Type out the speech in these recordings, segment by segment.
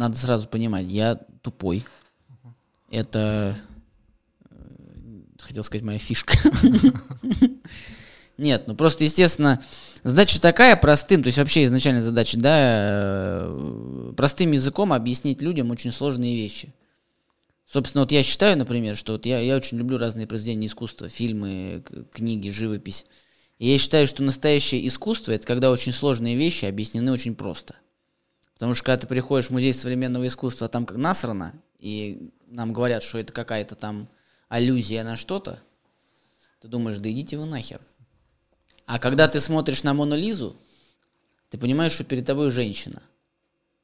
надо сразу понимать, я тупой. Это, э, хотел сказать, моя фишка. Нет, ну просто, естественно, задача такая простым, то есть вообще изначально задача, да, э, простым языком объяснить людям очень сложные вещи. Собственно, вот я считаю, например, что вот я, я очень люблю разные произведения искусства, фильмы, книги, живопись. И я считаю, что настоящее искусство – это когда очень сложные вещи объяснены очень просто. Потому что когда ты приходишь в музей современного искусства, а там как насрано, и нам говорят, что это какая-то там аллюзия на что-то, ты думаешь, да идите вы нахер. А когда ты смотришь на Мону Лизу, ты понимаешь, что перед тобой женщина.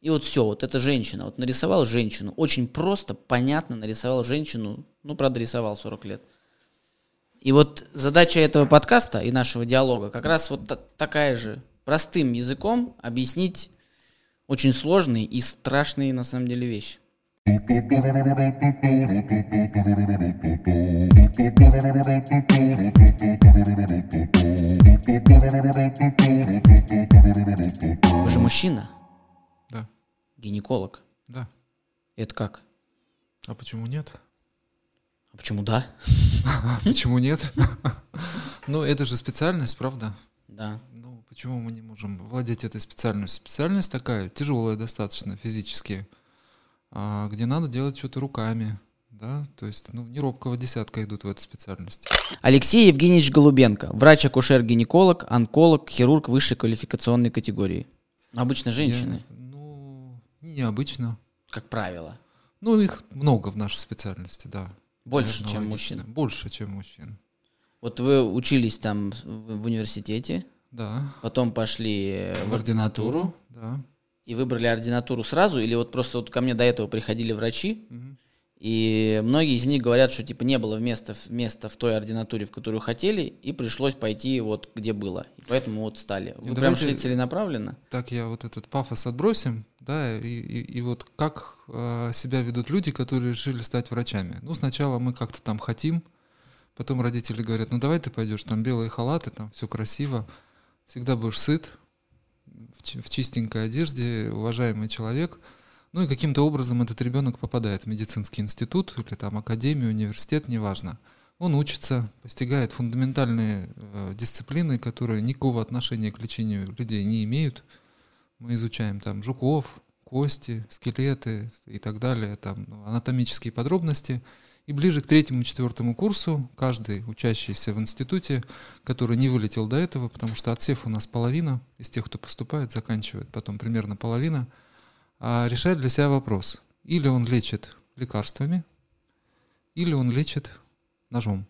И вот все, вот эта женщина, вот нарисовал женщину, очень просто, понятно нарисовал женщину, ну, правда, рисовал 40 лет. И вот задача этого подкаста и нашего диалога как раз вот такая же, простым языком объяснить очень сложные и страшные на самом деле вещи. Вы же мужчина? Да. Гинеколог? Да. Это как? А почему нет? А почему да? Почему нет? Ну, это же специальность, правда? Да. Ну, почему мы не можем владеть этой специальностью? Специальность такая, тяжелая достаточно физически, а, где надо делать что-то руками, да, то есть, ну, не робкого десятка идут в эту специальность. Алексей Евгеньевич Голубенко, врач-акушер-гинеколог, онколог, хирург высшей квалификационной категории. Обычно женщины. Я, ну, необычно. Как правило. Ну, их много в нашей специальности, да. Больше, Наверное, чем мужчин. Больше, чем мужчин. Вот вы учились там в университете. Да. Потом пошли в, в ординатуру. Да. И выбрали ординатуру сразу, или вот просто вот ко мне до этого приходили врачи, угу. и многие из них говорят, что типа не было места, места в той ординатуре, в которую хотели, и пришлось пойти вот где было. И поэтому вот стали. Вы и прям шли целенаправленно? Так, я вот этот пафос отбросим, да, и, и, и вот как э, себя ведут люди, которые решили стать врачами. Ну, сначала мы как-то там хотим, потом родители говорят, ну давай ты пойдешь, там белые халаты, там все красиво, всегда будешь сыт, в чистенькой одежде, уважаемый человек. Ну и каким-то образом этот ребенок попадает в медицинский институт или там академию, университет, неважно. Он учится, постигает фундаментальные э, дисциплины, которые никакого отношения к лечению людей не имеют. Мы изучаем там жуков, кости, скелеты и так далее, там ну, анатомические подробности – и ближе к третьему-четвертому курсу каждый учащийся в институте, который не вылетел до этого, потому что отсев у нас половина, из тех, кто поступает, заканчивает потом примерно половина, а решает для себя вопрос. Или он лечит лекарствами, или он лечит ножом,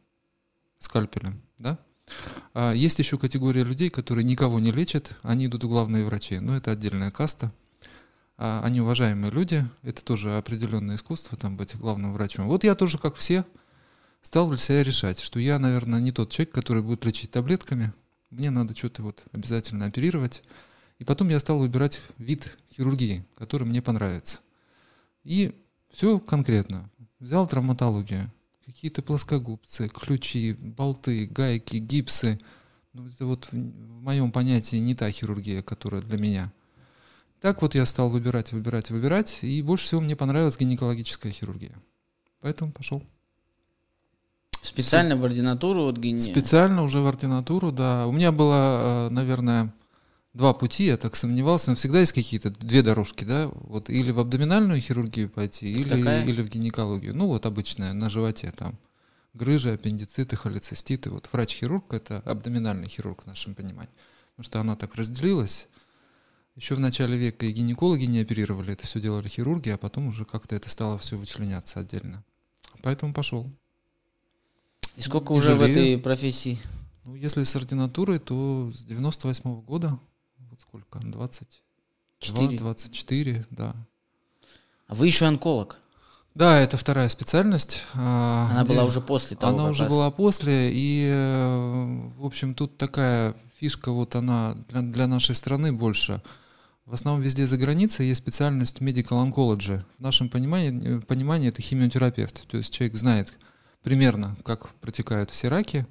скальпелем. Да? А есть еще категория людей, которые никого не лечат, они идут в главные врачи, но это отдельная каста – а, они уважаемые люди, это тоже определенное искусство, там быть главным врачом. Вот я тоже, как все, стал для себя решать, что я, наверное, не тот человек, который будет лечить таблетками, мне надо что-то вот обязательно оперировать. И потом я стал выбирать вид хирургии, который мне понравится. И все конкретно. Взял травматологию, какие-то плоскогубцы, ключи, болты, гайки, гипсы. Ну, это вот в моем понятии не та хирургия, которая для меня – так вот я стал выбирать, выбирать, выбирать, и больше всего мне понравилась гинекологическая хирургия. Поэтому пошел. Специально Все. в ординатуру? Вот гине... Специально уже в ординатуру, да. У меня было, э, наверное, два пути, я так сомневался, но всегда есть какие-то две дорожки, да, вот или в абдоминальную хирургию пойти, или, или в гинекологию. Ну вот обычная, на животе там грыжи, аппендициты, холециститы. Вот врач-хирург — это абдоминальный хирург в нашем понимании. Потому что она так разделилась. Еще в начале века и гинекологи не оперировали, это все делали хирурги, а потом уже как-то это стало все вычленяться отдельно. Поэтому пошел. И сколько и уже жалею. в этой профессии? Ну, если с ординатурой, то с 98 -го года, вот сколько, 22, 24, да. А вы еще онколог? Да, это вторая специальность. А, Она была уже после того. Она уже раз. была после, и, э, в общем, тут такая фишка, вот она для, для нашей страны больше – в основном везде за границей есть специальность medical oncology. В нашем понимании, понимании это химиотерапевт. То есть человек знает примерно, как протекают все раки,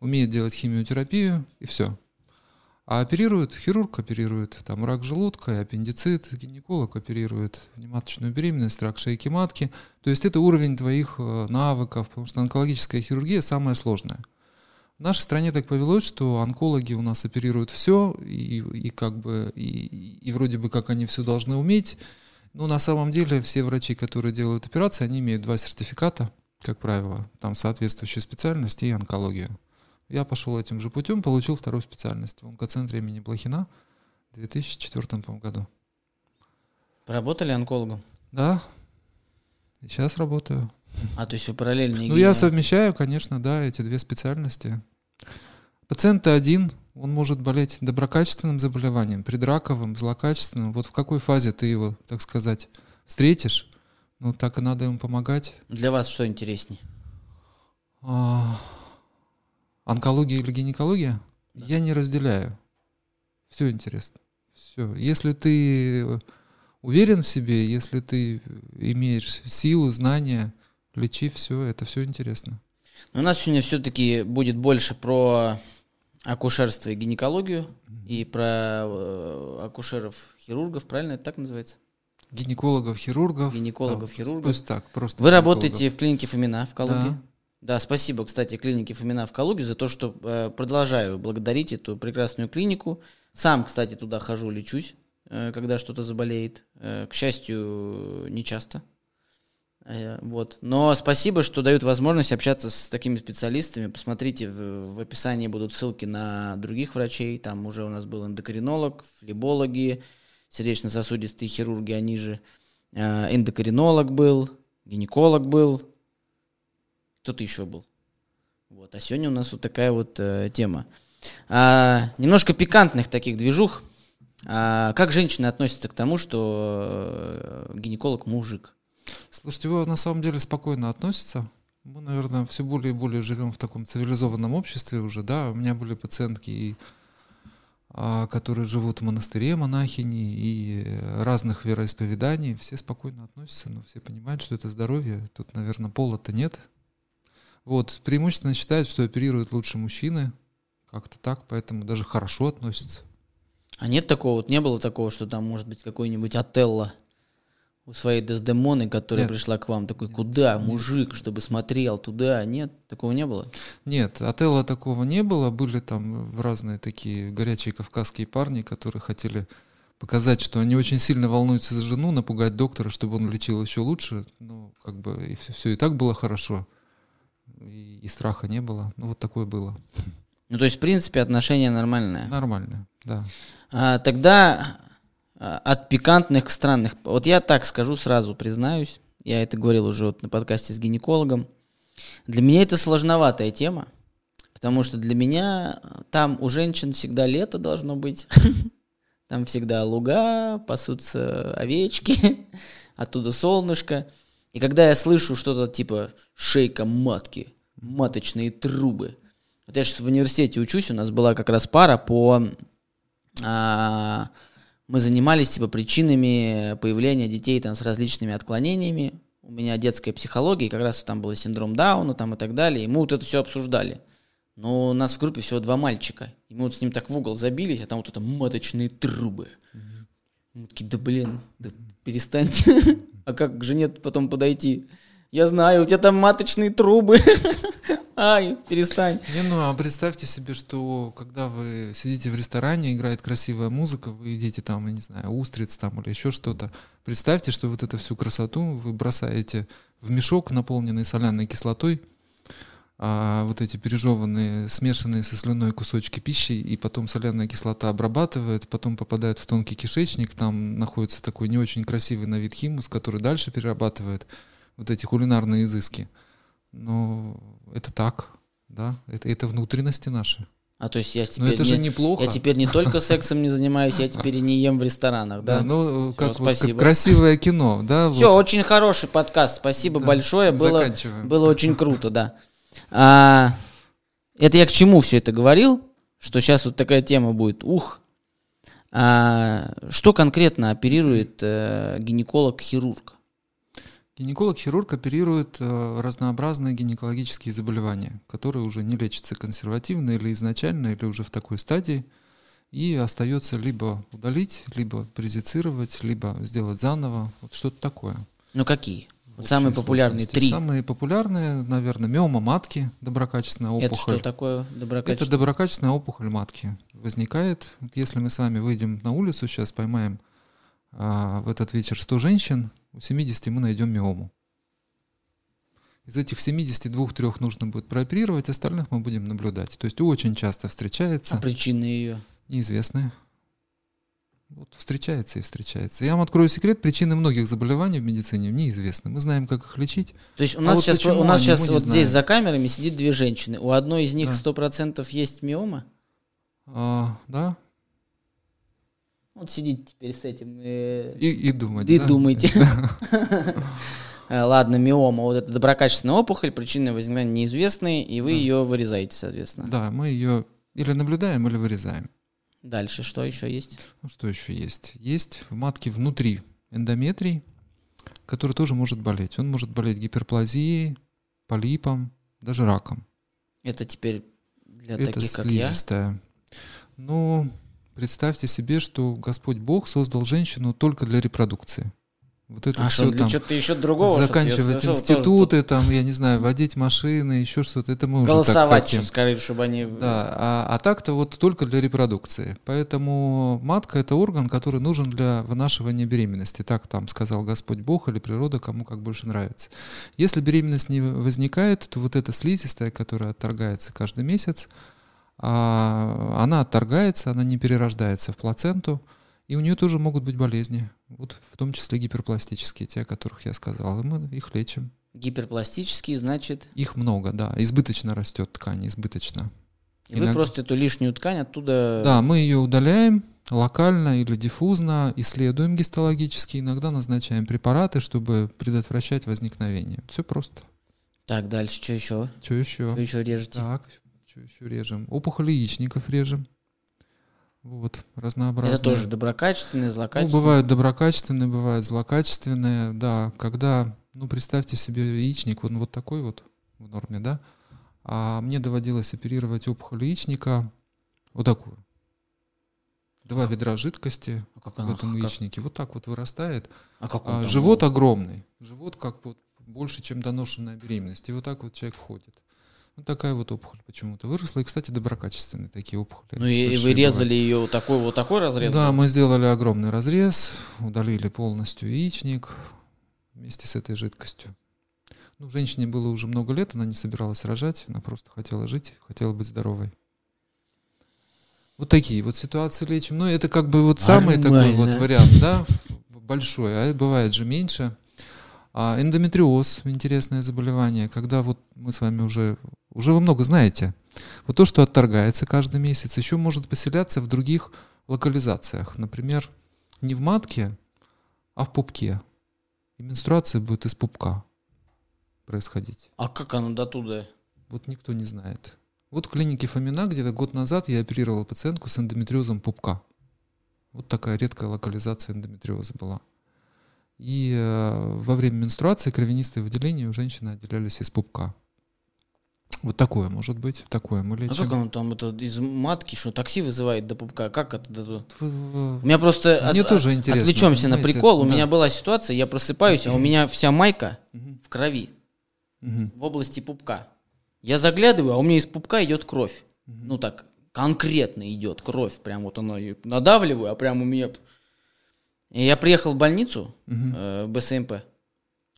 умеет делать химиотерапию и все. А оперирует, хирург оперирует там рак желудка аппендицит, гинеколог оперирует внематочную беременность, рак шейки матки. То есть это уровень твоих э, навыков, потому что онкологическая хирургия самая сложная. В нашей стране так повелось, что онкологи у нас оперируют все, и, и как бы, и, и вроде бы как они все должны уметь. Но на самом деле все врачи, которые делают операции, они имеют два сертификата, как правило, там соответствующая специальность и онкология. Я пошел этим же путем, получил вторую специальность в онкоцентре имени Блохина в 2004 году. Поработали онкологом? Да. Сейчас работаю. А, то есть вы параллельно... Ну, я совмещаю, конечно, да, эти две специальности. Пациент один, он может болеть доброкачественным заболеванием, предраковым, злокачественным. Вот в какой фазе ты его, так сказать, встретишь, ну, так и надо ему помогать. Для вас что интереснее? А, Онкология или гинекология? Да. Я не разделяю. Все интересно. Все. Если ты уверен в себе, если ты имеешь силу, знания, лечи все, это все интересно. Но у нас сегодня все-таки будет больше про акушерство и гинекологию mm-hmm. и про э, акушеров-хирургов, правильно это так называется? Гинекологов, хирургов. Гинекологов, да, хирургов. Пусть так, просто. Вы работаете в клинике Фомина в Калуге? Да. Да, спасибо, кстати, клинике Фомина в Калуге за то, что э, продолжаю благодарить эту прекрасную клинику. Сам, кстати, туда хожу, лечусь, э, когда что-то заболеет. Э, к счастью, не часто. Э, вот. Но спасибо, что дают возможность общаться с такими специалистами. Посмотрите, в, в описании будут ссылки на других врачей. Там уже у нас был эндокринолог, флебологи, сердечно-сосудистые хирурги, они же. Э, эндокринолог был, гинеколог был, кто-то еще был. Вот. А сегодня у нас вот такая вот э, тема. А, немножко пикантных таких движух. А, как женщины относятся к тому, что э, гинеколог мужик? Слушайте, вы на самом деле спокойно относятся. Мы, наверное, все более и более живем в таком цивилизованном обществе уже, да. У меня были пациентки, и, а, которые живут в монастыре, монахини и разных вероисповеданий. Все спокойно относятся, но все понимают, что это здоровье. Тут, наверное, пола-то нет. Вот, преимущественно считают, что оперируют лучше мужчины. Как-то так, поэтому даже хорошо относятся. А нет такого, вот не было такого, что там может быть какой-нибудь Отелло у своей Дездемоны, которая нет. пришла к вам, такой, куда, мужик, чтобы смотрел туда, нет, такого не было? Нет, Отелло такого не было, были там разные такие горячие кавказские парни, которые хотели показать, что они очень сильно волнуются за жену, напугать доктора, чтобы он лечил еще лучше, ну, как бы, и все, все и так было хорошо и, и страха не было. Ну, вот такое было. Ну, то есть, в принципе, отношения нормальные? Нормальные, да. А, тогда от пикантных к странных. Вот я так скажу сразу, признаюсь. Я это говорил уже вот на подкасте с гинекологом. Для меня это сложноватая тема, потому что для меня там у женщин всегда лето должно быть. Там всегда луга, пасутся овечки, оттуда солнышко. И когда я слышу что-то типа шейка матки, маточные трубы. Вот я сейчас в университете учусь, у нас была как раз пара по... А, мы занимались типа причинами появления детей там с различными отклонениями. У меня детская психология, и как раз там был синдром Дауна там и так далее. И мы вот это все обсуждали. Но у нас в группе всего два мальчика. И мы вот с ним так в угол забились, а там вот это маточные трубы. Мы такие, да блин, да перестаньте. А как же нет потом подойти? Я знаю, у тебя там маточные трубы. Ай, перестань. Не, ну а представьте себе, что когда вы сидите в ресторане, играет красивая музыка, вы едите там, я не знаю, устриц там или еще что-то. Представьте, что вот эту всю красоту вы бросаете в мешок, наполненный соляной кислотой, а вот эти пережеванные, смешанные со слюной кусочки пищи, и потом соляная кислота обрабатывает, потом попадает в тонкий кишечник, там находится такой не очень красивый на вид химус, который дальше перерабатывает вот эти кулинарные изыски. Но это так, да, это, это внутренности наши. А то есть я теперь, это не, же неплохо. я теперь не только сексом не занимаюсь, я теперь не ем в ресторанах, да? Да, ну Все, как, вот, как красивое кино, да? Все, вот. очень хороший подкаст, спасибо да. большое, было, было очень круто, да. А, это я к чему все это говорил? Что сейчас вот такая тема будет. Ух. А, что конкретно оперирует э, гинеколог-хирург? Гинеколог-хирург оперирует э, разнообразные гинекологические заболевания, которые уже не лечатся консервативно или изначально, или уже в такой стадии. И остается либо удалить, либо презицировать, либо сделать заново. Вот что-то такое. Ну какие? Вот самые популярные три. Самые популярные, наверное, миома матки, доброкачественная опухоль. Это что такое Это доброкачественное? доброкачественная опухоль матки. Возникает, если мы с вами выйдем на улицу, сейчас поймаем а, в этот вечер 100 женщин, у 70 мы найдем миому. Из этих 72-3 нужно будет прооперировать, остальных мы будем наблюдать. То есть очень часто встречается, А причины ее? неизвестные. Вот встречается и встречается. Я вам открою секрет, причины многих заболеваний в медицине неизвестны. Мы знаем, как их лечить. То есть у А нас вот сейчас, почему у нас сейчас вот знаем. здесь за камерами сидит две женщины. У одной из них Да. сто процентов есть миома. А, да? Вот сидите теперь с этим э, И, и думать. и да? думайте. Э, Ладно, миома, вот это доброкачественная опухоль, причины возникновения неизвестные, и вы Да. ее вырезаете, соответственно. Да, мы ее или наблюдаем, или вырезаем. Дальше что еще есть? Ну, что еще есть? Есть в матке внутри эндометрий, который тоже может болеть. Он может болеть гиперплазией, полипом, даже раком. Это теперь для Это таких, как я. слизистая. Ну, представьте себе, что Господь Бог создал женщину только для репродукции. Вот это А все что, для там что-то еще другого? заканчивать тоже институты, там, я не знаю, водить машины, еще что-то. Это мы тут уже так Голосовать, хотим. что скорее, чтобы они... Да, а, а так-то вот только для репродукции. Поэтому матка это орган, который нужен для вынашивания беременности. Так там сказал Господь Бог или природа, кому как больше нравится. Если беременность не возникает, то вот эта слизистая, которая отторгается каждый месяц, а, она отторгается, она не перерождается в плаценту, и у нее тоже могут быть болезни. Вот в том числе гиперпластические, те, о которых я сказал. И мы их лечим. Гиперпластический, значит... Их много, да. Избыточно растет ткань, избыточно. И вы Иногда- просто эту лишнюю ткань оттуда... Да, мы ее удаляем локально или диффузно, исследуем гистологически, иногда назначаем препараты, чтобы предотвращать возникновение. Все просто. Так, дальше, что еще? Что еще? Что еще режете? Так, что еще режем? Опухоли яичников режем. Вот, разнообразные. Это тоже доброкачественные, Ну, злокачественные. бывают доброкачественные, бывают злокачественные, да. Когда, ну, представьте себе яичник, он вот такой вот в норме, да. А мне доводилось оперировать опухоль яичника вот такую. Два ведра жидкости А как в этом как- яичнике. Вот так вот вырастает. а как он А живот был? огромный. Живот как вот больше, чем доношенная беременность. И вот так вот человек входит. Вот такая вот опухоль почему-то выросла. И, кстати, доброкачественные такие опухоли. Ну и, вы резали бывают. ее вот такой вот такой разрез? Да, был? мы сделали огромный разрез, удалили полностью яичник вместе с этой жидкостью. Ну, женщине было уже много лет, она не собиралась рожать, она просто хотела жить, хотела быть здоровой. Вот такие вот ситуации лечим. Ну, это как бы вот самый такой вот Нормально. вариант, да, большой, а бывает же меньше. А эндометриоз, интересное заболевание, когда вот мы с вами уже, уже вы много знаете. Вот то, что отторгается каждый месяц, еще может поселяться в других локализациях. Например, не в матке, а в пупке. И менструация будет из пупка происходить. А как оно до туда? Вот никто не знает. Вот в клинике Фомина где-то год назад я оперировал пациентку с эндометриозом пупка. Вот такая редкая локализация эндометриоза была. И э, во время менструации кровянистые выделения у женщины отделялись из пупка. Вот такое может быть, такое мы А лечим. как оно там это из матки, что такси вызывает до пупка? Как это У меня просто Мне от- тоже интересно, отвлечемся на прикол. У Да. меня была ситуация, я просыпаюсь, а у меня вся майка Мгм, в крови мгм, в области пупка. Я заглядываю, а у меня из пупка идет кровь. мгм. Ну так, конкретно идет кровь. Прям вот она надавливаю, а прям у меня... И я приехал в больницу, Мгм. э, в БСМП.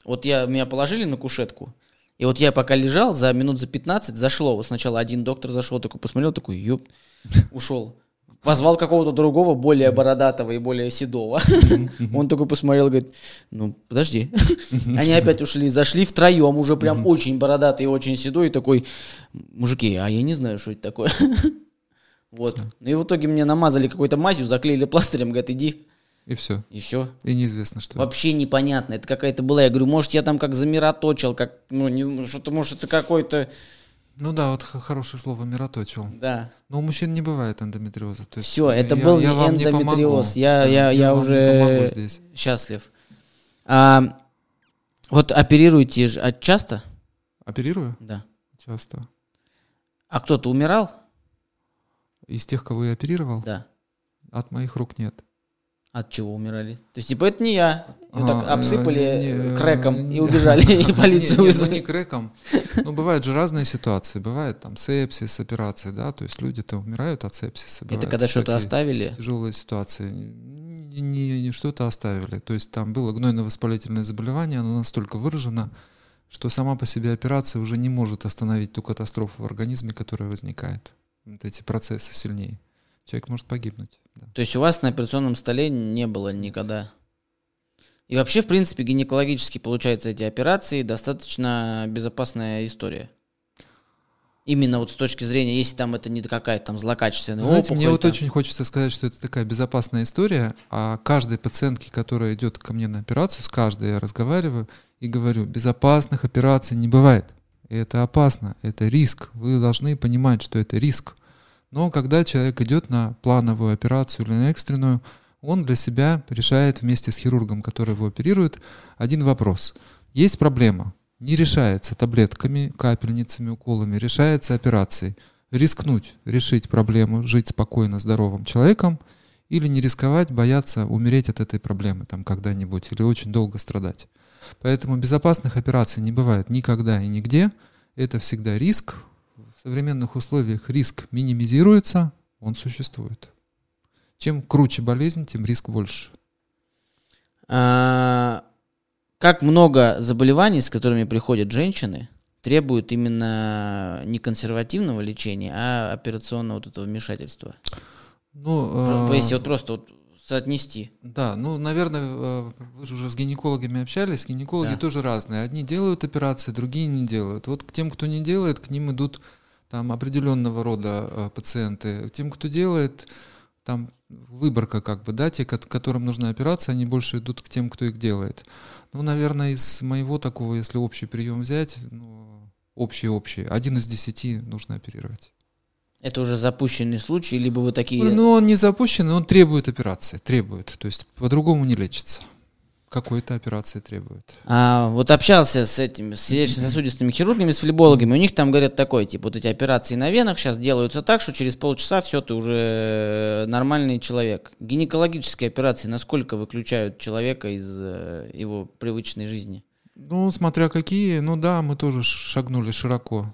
Вот я, меня положили на кушетку. И вот я пока лежал, за минут за 15 зашло. Вот сначала один доктор зашел, такой посмотрел, такой, ёп, ушел. Позвал какого-то другого, более бородатого и более седого. Он такой посмотрел, говорит, ну, подожди. Они опять ушли, зашли втроем, уже прям очень бородатый и очень седой, и такой, мужики, а я не знаю, что это такое. Вот. Ну и в итоге мне намазали какой-то мазью, заклеили пластырем, говорят, иди. И все. И все. И неизвестно, что. Вообще непонятно. Это какая-то была. Я говорю, может, я там как замироточил, как, ну, не знаю, что-то, может, это какой-то... Ну да, вот хорошее слово мироточил. Да. Но у мужчин не бывает эндометриоза. То есть Все, это я- был я не вам не эндометриоз. Я, Да, я, я, не уже здесь. счастлив. А, вот оперируете же а часто? Оперирую? Да. Часто. А кто-то умирал? Из тех, кого я оперировал? Да. от моих рук нет. От чего умирали? То есть, типа, это не я. Её А, так обсыпали не, крэком и убежали, и полицию ну вызвали. не крэком. Ну, бывают же разные ситуации. Бывает там сепсис, операции, да, то есть люди-то умирают от сепсиса. Это когда что-то оставили? Тяжелые ситуации. Не, не- не что-то оставили. То есть там было гнойно-воспалительное заболевание, оно настолько выражено, что сама по себе операция уже не может остановить ту катастрофу в организме, которая возникает. Вот эти процессы сильнее. Человек может погибнуть. да. То есть у вас на операционном столе не было никогда? И вообще, в принципе, гинекологически, получается, эти операции достаточно безопасная история. Именно вот с точки зрения, если там это не какая-то там злокачественная Знаете, опухоль. мне вот там. очень хочется сказать, что это такая безопасная история, а каждой пациентке, которая идет ко мне на операцию, с каждой я разговариваю и говорю, безопасных операций не бывает. И это опасно, это риск. Вы должны понимать, что это риск. Но когда человек идет на плановую операцию или на экстренную, он для себя решает вместе с хирургом, который его оперирует, один вопрос. Есть проблема, не решается таблетками, капельницами, уколами, решается операцией. Рискнуть, решить проблему, жить спокойно, здоровым человеком или не рисковать, бояться умереть от этой проблемы там когда-нибудь или очень долго страдать. Поэтому безопасных операций не бывает никогда и нигде. Это всегда риск. В современных условиях риск минимизируется, он существует. Чем круче болезнь, тем риск больше. А, как много заболеваний, с которыми приходят женщины, требуют именно не консервативного лечения, а операционного вот этого вмешательства? Ну, э, Если вот просто вот соотнести. Да, ну, наверное, э, вы же уже с гинекологами общались. Гинекологи Да. тоже разные. Одни делают операции, другие не делают. Вот к тем, кто не делает, к ним идут там определенного рода э, пациенты. Тем, кто делает, там выборка как бы, да, те, ко- которым нужна операция, они больше идут к тем, кто их делает. Ну, наверное, из моего такого, если общий прием взять, ну, общий-общий, один из десяти нужно оперировать. Это уже запущенный случай, либо вы такие... Ну, он не запущен, он требует операции, требует. То есть по-другому не лечится. Какой-то операции требует. А, вот общался с этими, с сердечно-сосудистыми хирургами, с флебологами, у них там говорят такое, типа, вот эти операции на венах сейчас делаются так, что через полчаса все, ты уже нормальный человек. Гинекологические операции насколько выключают человека из э, его привычной жизни? Ну, смотря какие, ну да, мы тоже шагнули широко,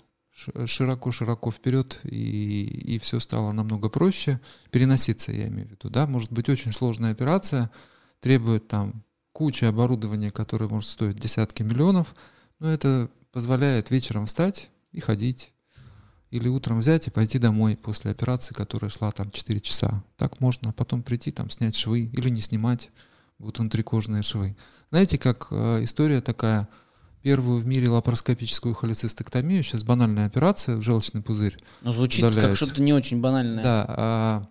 широко-широко вперед, и, и все стало намного проще. Переноситься, я имею в виду, да. Может быть очень сложная операция, требует там куча оборудования, которое может стоить десятки миллионов, но это позволяет вечером встать и ходить. Или утром взять и пойти домой после операции, которая шла там 4 часа. Так можно потом прийти, там снять швы или не снимать, будут внутрикожные швы. Знаете, как э, история такая, первую в мире лапароскопическую холецистектомию, сейчас банальная операция в желчный пузырь. Ну, звучит как Удаляют. что-то не очень банальное. Да, а,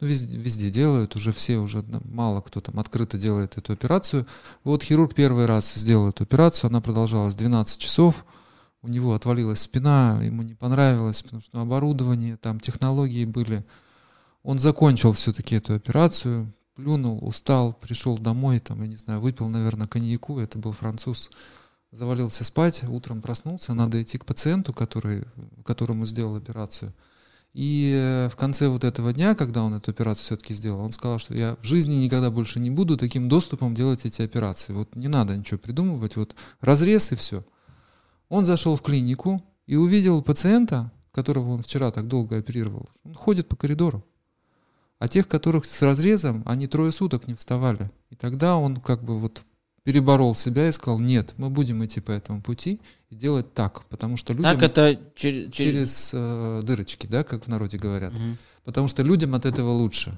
ну, везде, везде делают, уже все, уже мало кто там открыто делает эту операцию. Вот хирург первый раз сделал эту операцию, она продолжалась 12 часов, у него отвалилась спина, ему не понравилось, потому что оборудование, там технологии были. Он закончил все-таки эту операцию, плюнул, устал, пришел домой, там, я не знаю, выпил, наверное, коньяку, это был француз, завалился спать, утром проснулся, надо идти к пациенту, который, которому сделал операцию. И э, в конце вот этого дня, когда он эту операцию все-таки сделал, он сказал, что я в жизни никогда больше не буду таким доступом делать эти операции. Вот не надо ничего придумывать, вот разрез и все. Он зашел в клинику и увидел пациента, которого он вчера так долго оперировал. Он ходит по коридору. А тех, которых с разрезом, они трое суток не вставали. И тогда он как бы вот переборол себя и сказал, нет, мы будем идти по этому пути и делать так, потому что людям Так это чер- через... через э, дырочки, да, как в народе говорят. Мгм. Потому что людям от этого лучше.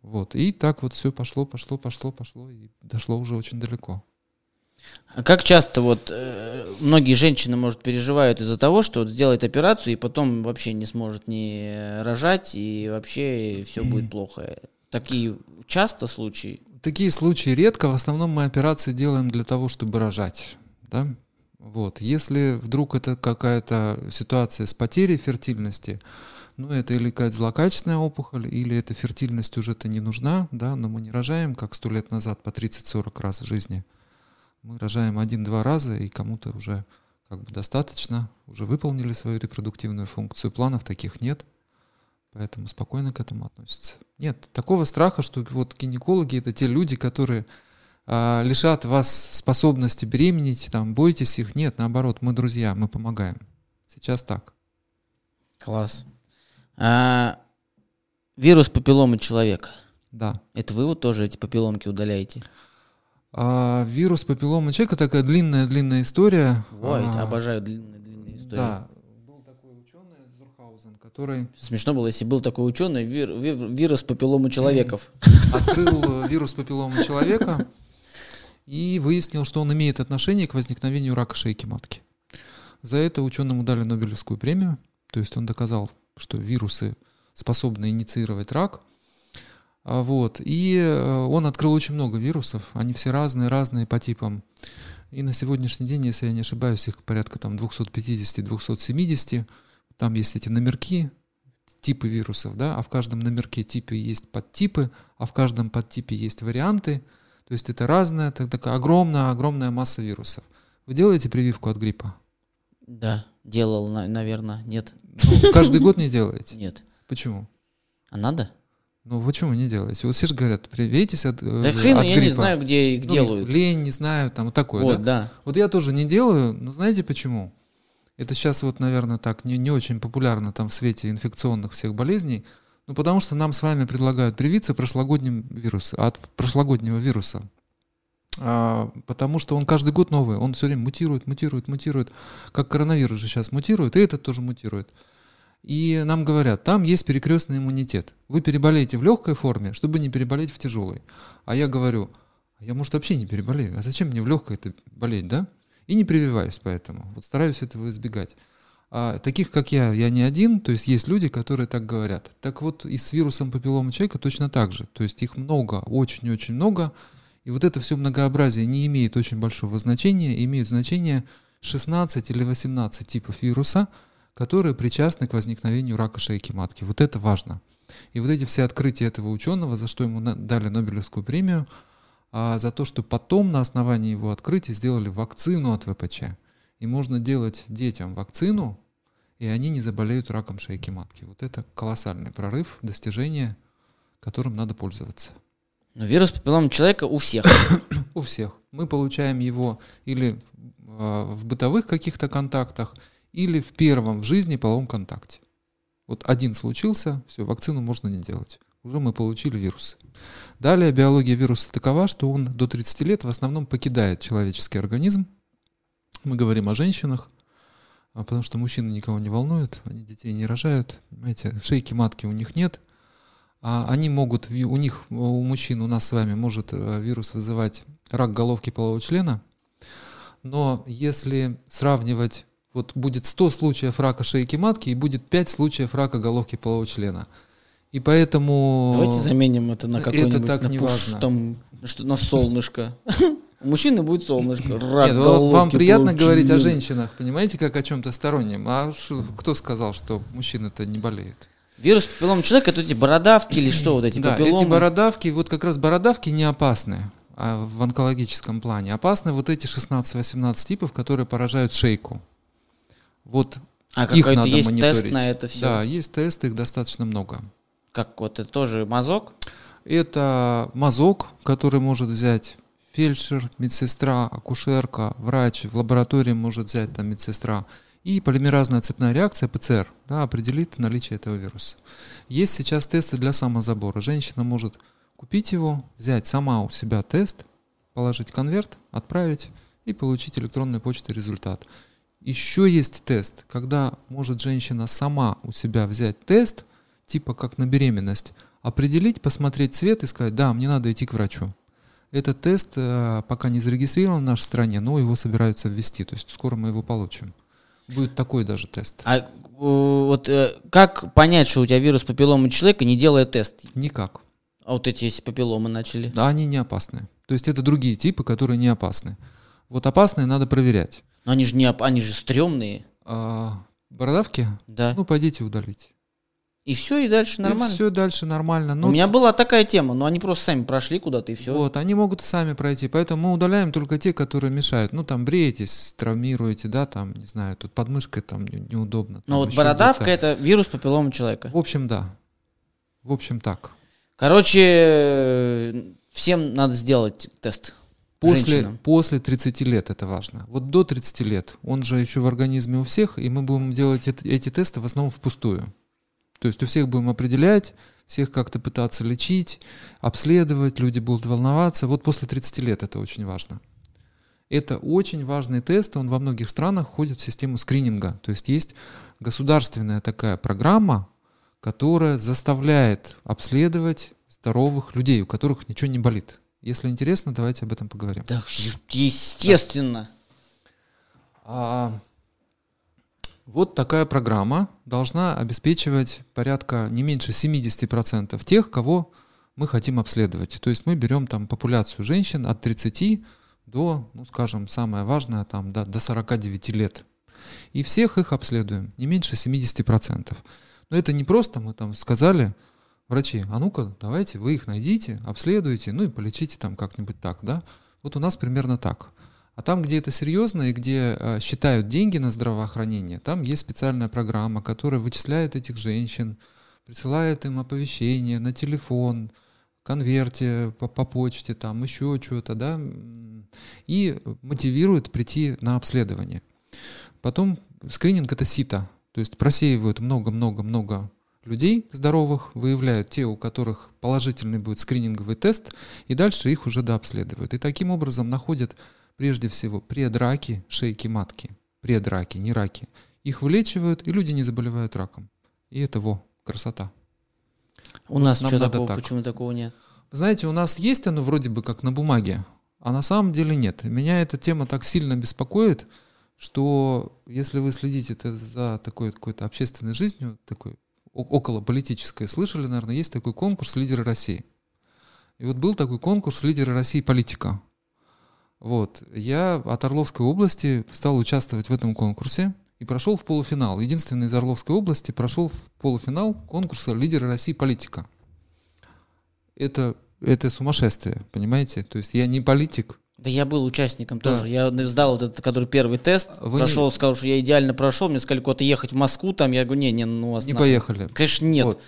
Вот. И так вот все пошло, пошло, пошло, пошло, и дошло уже очень далеко. А как часто вот э, многие женщины, может, переживают из-за того, что вот сделает операцию и потом вообще не сможет не рожать и вообще все будет плохо. Такие часто случаи. Такие случаи редко. В основном мы операции делаем для того, чтобы рожать. Да? Вот. Если вдруг это какая-то ситуация с потерей фертильности, ну, это или какая-то злокачественная опухоль, или эта фертильность уже-то не нужна, да, но мы не рожаем, как сто лет назад, по 30-40 раз в жизни. Мы рожаем один-два раза, и кому-то уже как бы достаточно, уже выполнили свою репродуктивную функцию. Планов таких нет. Поэтому спокойно к этому относятся. Нет, такого страха, что вот гинекологи это те люди, которые а, лишат вас способности беременеть, там, бойтесь их. Нет, наоборот, мы друзья, мы помогаем. Сейчас так. Класс. А, вирус папилломы человека. Да. Это вы вот тоже эти папилломки удаляете? А, вирус папилломы человека такая длинная-длинная история. Ой, А, обожаю длинные-длинные истории. Да. Был такой ученый Зурхаузен, который Смешно было, если был такой ученый, вир- вир- вирус папилломы человеков. открыл э, вирус папилломы человека и выяснил, что он имеет отношение к возникновению рака шейки матки. За это ученому дали Нобелевскую премию, то есть он доказал, что вирусы способны инициировать рак. А Вот. И э, он открыл очень много вирусов, они все разные, разные по типам. И на сегодняшний день, если я не ошибаюсь, их порядка там 250-270. Там есть эти номерки, типы вирусов, да, а в каждом номерке типе есть подтипы, а в каждом подтипе есть варианты. То есть это разная, так- такая огромная, огромная масса вирусов. Вы делаете прививку от гриппа? Да, делал, наверное. Нет, Ну, каждый год не делаете. нет. Почему? А надо? Ну, почему не делаете? Вот все же говорят, привейтесь от, э, Да хрен, от я не знаю, где их Ну, делают. Лень, не знаю, там вот такое, Вот, да? да. Вот я тоже не делаю, но знаете почему? Это сейчас вот, наверное, так не, не очень популярно там в свете инфекционных всех болезней. Ну, потому что нам с вами предлагают привиться прошлогодним вирусом, от прошлогоднего вируса. А, потому что он каждый год новый, он все время мутирует, мутирует, мутирует. Как коронавирус же сейчас мутирует, и этот тоже мутирует. И нам говорят, там есть перекрестный иммунитет. Вы переболеете в легкой форме, чтобы не переболеть в тяжелой. А я говорю, «А я, может, вообще не переболею. А зачем мне в легкой это болеть, да? И не прививаюсь поэтому. Вот стараюсь этого избегать. А таких, как я, я не один, то есть есть люди, которые так говорят. Так вот, и с вирусом папиллома человека точно так же. То есть их много, очень-очень много. И вот это все многообразие не имеет очень большого значения, имеет значение 16 или 18 типов вируса, которые причастны к возникновению рака шейки матки. Вот это важно. И вот эти все открытия этого ученого, за что ему дали Нобелевскую премию, а за то, что потом на основании его открытия сделали вакцину от ВПЧ. И можно делать детям вакцину, и они не заболеют раком шейки матки. Вот это колоссальный прорыв, достижение, которым надо пользоваться. Но вирус папиллома человека у всех. У всех. Мы получаем его или э, в бытовых каких-то контактах, или в первом в жизни половом контакте. Вот один случился, все, вакцину можно не делать. Уже мы получили вирус. Далее биология вируса такова, что он до 30 лет в основном покидает человеческий организм. Мы говорим о женщинах, а потому что мужчины никого не волнуют, они детей не рожают, понимаете, шейки матки у них нет. А они могут, у них, у мужчин, у нас с вами может э, вирус вызывать рак головки полового члена, но если сравнивать, вот будет 100 случаев рака шейки матки и будет 5 случаев рака головки полового члена. И поэтому... Давайте заменим это на это какой-нибудь так на не пуш- важно. там, что, на солнышко. У мужчины будет солнышко. Рак Нет, головки, вам приятно полового говорить о женщинах, понимаете, как о чем-то стороннем. А шо- кто сказал, что мужчины-то не болеют? Вирус папиллома человека это эти бородавки или что вот эти да, папилломы? эти бородавки, вот как раз бородавки не опасны а в онкологическом плане. Опасны вот эти 16-18 типов, которые поражают шейку. Вот А их надо есть мониторить. тест на это все? Да, есть тесты, их достаточно много. Как вот это тоже мазок? Это мазок, который может взять фельдшер, медсестра, акушерка, врач, в лаборатории может взять там медсестра. И полимеразная цепная реакция, ПЦР, да, определит наличие этого вируса. Есть сейчас тесты для самозабора. Женщина может купить его, взять сама у себя тест, положить конверт, отправить и получить электронной почтой результат. Еще есть тест, когда может женщина сама у себя взять тест, типа как на беременность, определить, посмотреть цвет и сказать, да, мне надо идти к врачу. Этот тест э, пока не зарегистрирован в нашей стране, но его собираются ввести, то есть скоро мы его получим. Будет такой даже тест. А вот э, как понять, что у тебя вирус папиллома человека, не делая тест? Никак. А вот эти если папилломы начали. Да, они не опасны. То есть это другие типы, которые не опасны. Вот опасные надо проверять. Но они же не оп- они же стрёмные. А, бородавки? Да. Ну, пойдите удалить. И все, и дальше нормально. И все дальше нормально. Ну, У меня была такая тема, но они просто сами прошли куда-то и все. Вот, они могут сами пройти. Поэтому мы удаляем только те, которые мешают. Ну, там бреетесь, травмируете, да, там, не знаю, тут подмышкой там не- неудобно. Но там вот бородавка это вирус папиллома человека. В общем, да. В общем, так. Короче, всем надо сделать тест. После, Женщинам. после 30 лет это важно. Вот до 30 лет, он же еще в организме у всех, и мы будем делать эти, эти тесты в основном впустую. То есть у всех будем определять, всех как-то пытаться лечить, обследовать, люди будут волноваться. Вот после 30 лет это очень важно. Это очень важный тест, он во многих странах входит в систему скрининга. То есть есть государственная такая программа, которая заставляет обследовать здоровых людей, у которых ничего не болит. Если интересно, давайте об этом поговорим. Да, естественно. А, вот такая программа должна обеспечивать порядка не меньше 70% тех, кого мы хотим обследовать. То есть мы берем там популяцию женщин от 30 до, ну скажем, самое важное, там, до, до 49 лет. И всех их обследуем, не меньше 70%. Но это не просто мы там сказали, врачи, а ну-ка, давайте вы их найдите, обследуйте, ну и полечите там как-нибудь так, да. Вот у нас примерно так. А там, где это серьезно и где э, считают деньги на здравоохранение, там есть специальная программа, которая вычисляет этих женщин, присылает им оповещения на телефон, конверте, по, по почте, там еще что-то, да, и мотивирует прийти на обследование. Потом скрининг это сито, то есть просеивают много-много-много людей здоровых, выявляют те, у которых положительный будет скрининговый тест, и дальше их уже дообследуют. И таким образом находят прежде всего предраки шейки матки, предраки, не раки. Их вылечивают, и люди не заболевают раком. И это во, красота. У нас Нам что такого, так. почему такого нет? Знаете, у нас есть оно вроде бы как на бумаге, а на самом деле нет. Меня эта тема так сильно беспокоит, что если вы следите за такой какой-то общественной жизнью, такой около политической, слышали, наверное, есть такой конкурс «Лидеры России». И вот был такой конкурс «Лидеры России. Политика». Вот. Я от Орловской области стал участвовать в этом конкурсе и прошел в полуфинал. Единственный из Орловской области прошел в полуфинал конкурса «Лидеры России. Политика». Это, это сумасшествие, понимаете? То есть я не политик, Да я был участником Да. тоже. Я сдал вот этот, который первый тест, Вы не- прошел, сказал, что я идеально прошел. Мне сказали куда-то ехать в Москву, там я говорю, не, не, ну у вас не нахуй». поехали. Конечно, нет. Вот.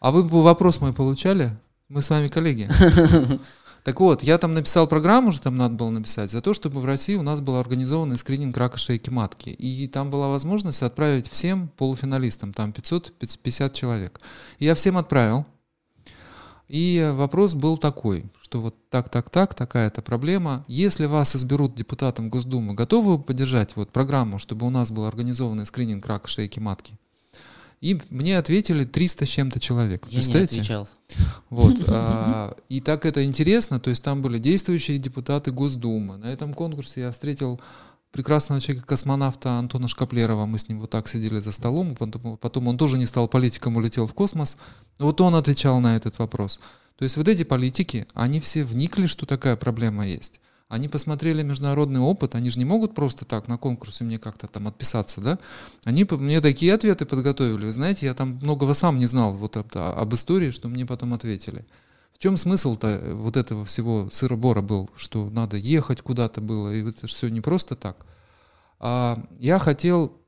А вы бы вопрос мой получали? Мы с вами коллеги. Так вот, я там написал программу, уже там надо было написать, за то, чтобы в России у нас был организованный скрининг рака шейки матки. И там была возможность отправить всем полуфиналистам, там 550 человек. И я всем отправил. И вопрос был такой, что вот так, так, так, такая-то проблема. Если вас изберут депутатом Госдумы, готовы вы поддержать вот программу, чтобы у нас был организованный скрининг рака шейки матки? И мне ответили 300 с чем-то человек. я не отвечал. Вот. а, И так это интересно. То есть там были действующие депутаты Госдумы. На этом конкурсе я встретил прекрасного человека-космонавта Антона Шкаплерова. Мы с ним вот так сидели за столом. Потом, потом он тоже не стал политиком, улетел в космос. Вот он отвечал на этот вопрос. То есть вот эти политики, они все вникли, что такая проблема есть. Они посмотрели международный опыт, они же не могут просто так на конкурсе мне как-то там отписаться, да? Они мне такие ответы подготовили. Вы знаете, я там многого сам не знал вот об, об истории, что мне потом ответили. В чем смысл-то э, вот этого всего сыробора был, что надо ехать куда-то было, и это все не просто так. А я хотел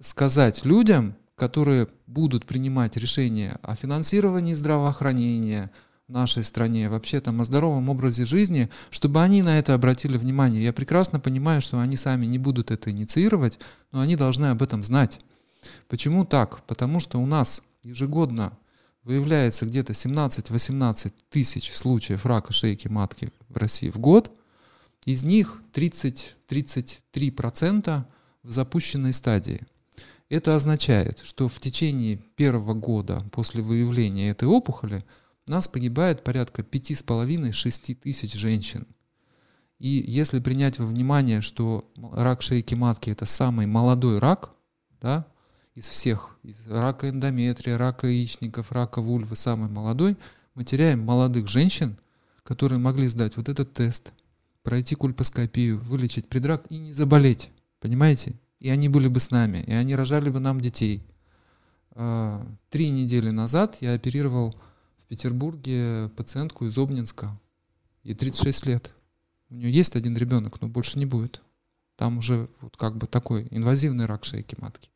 сказать людям, которые будут принимать решения о финансировании здравоохранения нашей стране, вообще там о здоровом образе жизни, чтобы они на это обратили внимание. Я прекрасно понимаю, что они сами не будут это инициировать, но они должны об этом знать. Почему так? Потому что у нас ежегодно выявляется где-то 17-18 тысяч случаев рака шейки матки в России в год. Из них 30-33% в запущенной стадии. Это означает, что в течение первого года после выявления этой опухоли у нас погибает порядка 5,5-6 тысяч женщин. И если принять во внимание, что рак шейки матки это самый молодой рак, да, из всех, из рака эндометрия, рака яичников, рака вульвы, самый молодой, мы теряем молодых женщин, которые могли сдать вот этот тест, пройти кульпоскопию, вылечить предрак и не заболеть. Понимаете? И они были бы с нами, и они рожали бы нам детей. А, Три недели назад я оперировал Петербурге пациентку из Обнинска. Ей 36 лет. У нее есть один ребенок, но больше не будет. Там уже вот как бы такой инвазивный рак шейки матки.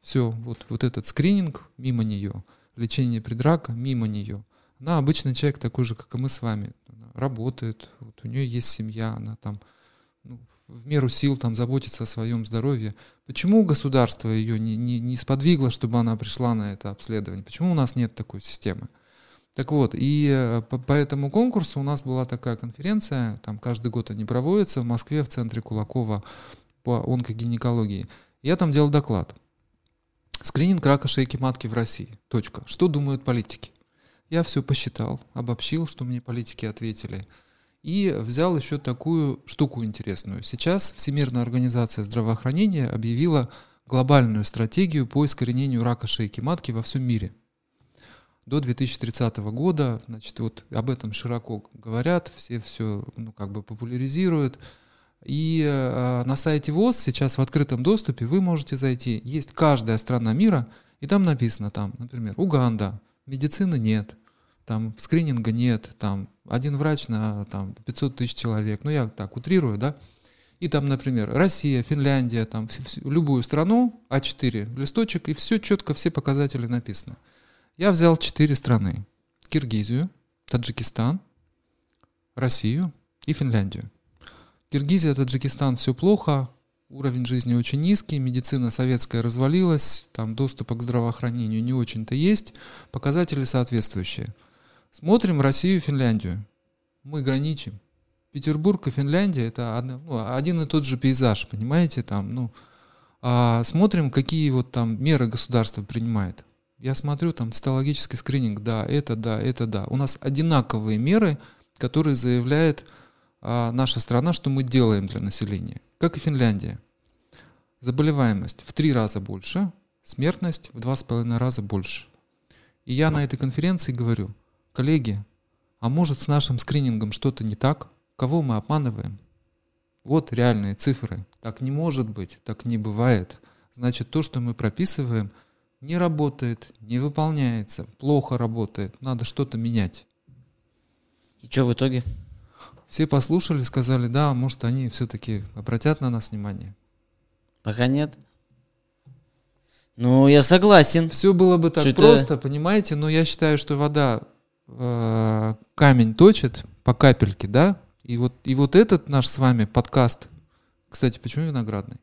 Все, вот, вот этот скрининг мимо нее. лечение предрака мимо нее. Она обычный человек такой же, как и мы с вами. Она работает, вот у нее есть семья, она там ну, в меру сил там заботится о своем здоровье. Почему государство ее не, не, не сподвигло, чтобы она пришла на это обследование? Почему у нас нет такой системы? Так вот, и э, по, по этому конкурсу у нас была такая конференция, там каждый год они проводятся в Москве в центре Кулакова по онкогинекологии. Я там делал доклад. Скрининг рака шейки матки в России. Точка. Что думают политики? Я все посчитал, обобщил, что мне политики ответили. И взял еще такую штуку интересную. Сейчас Всемирная организация здравоохранения объявила глобальную стратегию по искоренению рака шейки матки во всем мире. До 2030 года, значит, вот об этом широко говорят, все все, ну, как бы популяризируют. И э, на сайте ВОЗ сейчас в открытом доступе вы можете зайти. Есть каждая страна мира, и там написано, там, например, Уганда, медицины нет, там скрининга нет, там один врач на там, 500 тысяч человек, ну я так утрирую, да, и там, например, Россия, Финляндия, там в, в, любую страну, А4 листочек, и все четко, все показатели написаны. Я взял четыре страны. Киргизию, Таджикистан, Россию и Финляндию. Киргизия, Таджикистан все плохо, уровень жизни очень низкий, медицина советская развалилась, там доступа к здравоохранению не очень-то есть, показатели соответствующие. Смотрим Россию и Финляндию. Мы граничим. Петербург и Финляндия это один, ну, один и тот же пейзаж, понимаете, там, ну, а смотрим, какие вот там меры государство принимает. Я смотрю, там цитологический скрининг, да, это, да, это, да. У нас одинаковые меры, которые заявляет а, наша страна, что мы делаем для населения, как и Финляндия. Заболеваемость в три раза больше, смертность в два с половиной раза больше. И я на этой конференции говорю, коллеги, а может с нашим скринингом что-то не так? Кого мы обманываем? Вот реальные цифры. Так не может быть, так не бывает. Значит, то, что мы прописываем, не работает, не выполняется, плохо работает, надо что-то менять. И что в итоге? Все послушали, сказали, да, может, они все-таки обратят на нас внимание. Пока нет. Ну, я согласен. Все было бы так что просто, понимаете, но я считаю, что вода э, камень точит по капельке, да? И вот, и вот этот наш с вами подкаст, кстати, почему виноградный?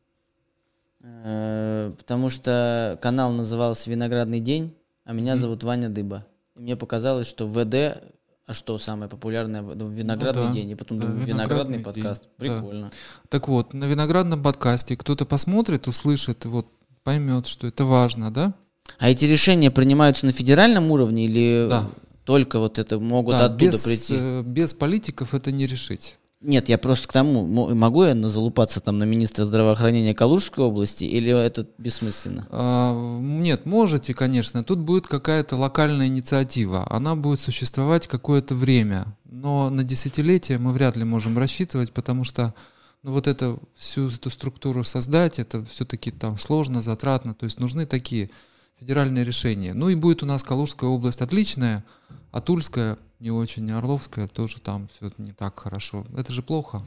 Э, потому что канал назывался «Виноградный день», а меня зовут Ваня Дыба. И мне показалось, что ВД а что самое популярное ну, виноградный ну, да, день? И потом да, думаю, виноградный, виноградный подкаст. День, Прикольно. Да. Так вот, на виноградном подкасте кто-то посмотрит, услышит, вот поймет, что это важно, да? А эти решения принимаются на федеральном уровне или да. только вот это могут да, оттуда без, прийти? Э, без политиков это не решить. Нет, я просто к тому, могу я залупаться там на министра здравоохранения Калужской области, или это бессмысленно? А, нет, можете, конечно. Тут будет какая-то локальная инициатива. Она будет существовать какое-то время. Но на десятилетие мы вряд ли можем рассчитывать, потому что ну, вот это, всю эту структуру создать, это все-таки там сложно, затратно. То есть нужны такие федеральные решения. Ну и будет у нас Калужская область отличная, а Тульская не очень, Орловская тоже там все не так хорошо. Это же плохо.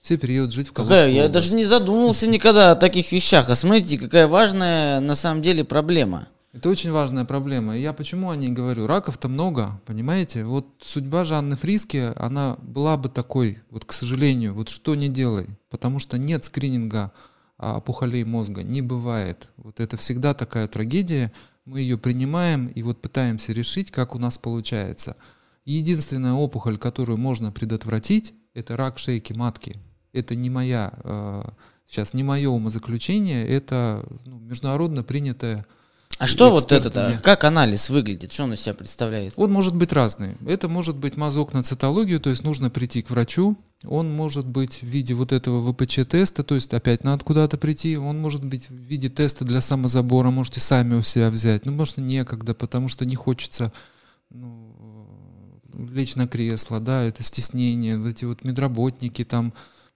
Все период жить в какая, Я даже не задумывался никогда о таких вещах. А смотрите, какая важная на самом деле проблема. Это очень важная проблема. И я почему о ней говорю? Раков-то много, понимаете? Вот судьба Жанны Фриски, она была бы такой, вот к сожалению, вот что не делай. Потому что нет скрининга а опухолей мозга. Не бывает. Вот это всегда такая трагедия. Мы ее принимаем и вот пытаемся решить, как у нас получается. Единственная опухоль, которую можно предотвратить, это рак шейки матки. Это не моя, э, сейчас не мое умозаключение, это ну, международно принятое а что вот это, как анализ выглядит, что он из себя представляет? Он может быть разный. Это может быть мазок на цитологию, то есть нужно прийти к врачу. Он может быть в виде вот этого ВПЧ-теста, то есть опять надо куда-то прийти. Он может быть в виде теста для самозабора, можете сами у себя взять. Ну, может, некогда, потому что не хочется ну, лечь на кресло, да, это стеснение, вот эти вот медработники там,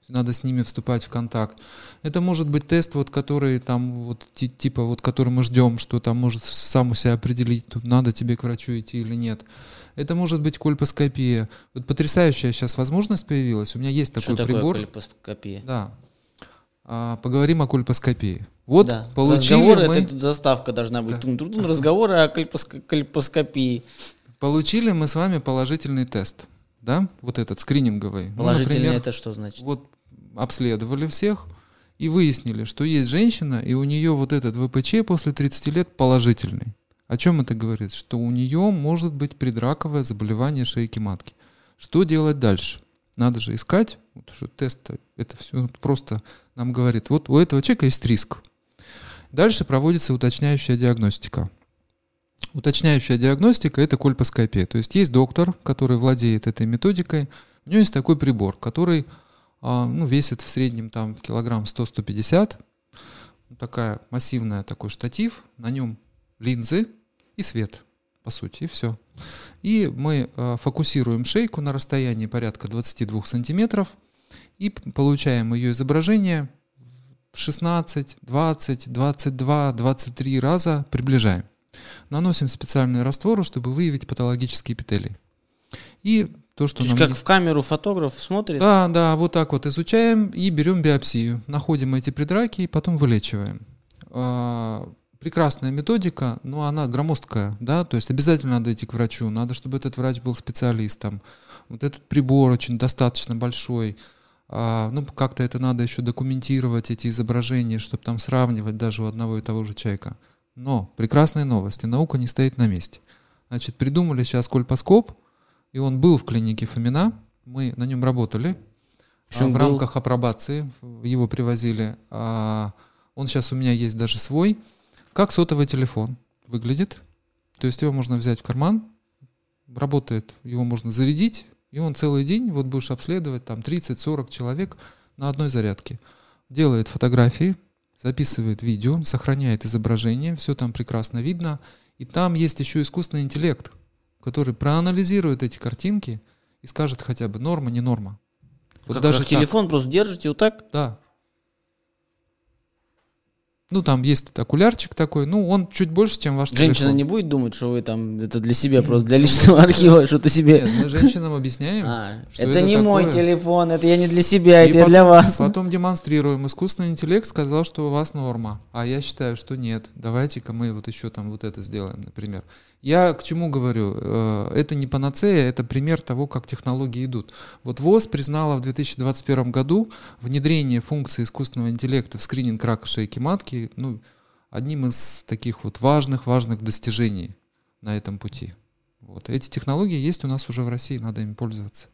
надо с ними вступать в контакт. Это может быть тест, вот, который там, вот, типа, вот, который мы ждем, что там может сам у себя определить, тут надо тебе к врачу идти или нет. Это может быть кольпоскопия. Вот потрясающая сейчас возможность появилась. У меня есть такой что прибор. Такое кольпоскопия? Да. а, поговорим о кольпоскопии. Вот Да. получили Разговоры, мы, это заставка должна быть. Да. Тун-тун-тун, разговоры о кальпоск- кальпоскопии. получили мы с вами положительный тест, да, вот этот скрининговый. Ну, Положительно например, это что значит? вот обследовали всех и выяснили, что есть женщина, и у нее вот этот ВПЧ после 30 лет положительный. О чем это говорит? Что у нее может быть предраковое заболевание шейки матки. Что делать дальше? Надо же искать, вот что тест это все просто нам говорит, вот у этого человека есть риск. Дальше проводится уточняющая диагностика. Уточняющая диагностика – это кольпоскопия. То есть есть доктор, который владеет этой методикой. У него есть такой прибор, который а, ну, весит в среднем там килограмм 100-150. Вот Такая массивная такой штатив, на нем линзы и свет, по сути, и все. И мы а, фокусируем шейку на расстоянии порядка 22 сантиметров и получаем ее изображение в 16, 20, 22, 23 раза приближаем. Наносим специальные растворы, чтобы выявить патологические эпителии. И то, что То есть как в камеру фотограф смотрит? да, да, вот так вот изучаем и берем биопсию. Находим эти предраки и потом вылечиваем. Прекрасная методика, но она громоздкая, да, то есть обязательно надо идти к врачу, надо, чтобы этот врач был специалистом. Вот этот прибор очень достаточно большой, А, ну, как-то это надо еще документировать, эти изображения, чтобы там сравнивать даже у одного и того же человека. Но прекрасные новости, наука не стоит на месте. Значит, придумали сейчас кольпоскоп, и он был в клинике Фомина, мы на нем работали. Причем А в был- рамках апробации его привозили. А, Он сейчас у меня есть даже свой. Как сотовый телефон выглядит. То есть его можно взять в карман, работает, его можно зарядить, и он целый день, вот будешь обследовать там 30-40 человек на одной зарядке. Делает фотографии, записывает видео, сохраняет изображение, все там прекрасно видно. И там есть еще искусственный интеллект, который проанализирует эти картинки и скажет хотя бы норма, не норма. Вот Как- даже как так. телефон просто держите вот так? Да. Ну, там есть окулярчик такой, ну, он чуть больше, чем ваш Женщина телефон. не будет думать, что вы там это для себя просто для личного архива что-то себе. Нет, мы женщинам объясняем. А, что это это не мой такое? телефон, это я не для себя, И это я для потом- вас. Потом демонстрируем. Искусственный интеллект сказал, что у вас норма. А я считаю, что нет. Давайте-ка мы вот еще там вот это сделаем, например. Я к чему говорю? Э, Это не панацея, это пример того, как технологии идут. Вот ВОЗ признала в 2021 году внедрение функции искусственного интеллекта в скрининг рака шейки матки ну, одним из таких вот важных-важных достижений на этом пути. Вот. Эти технологии есть у нас уже в России, надо ими пользоваться.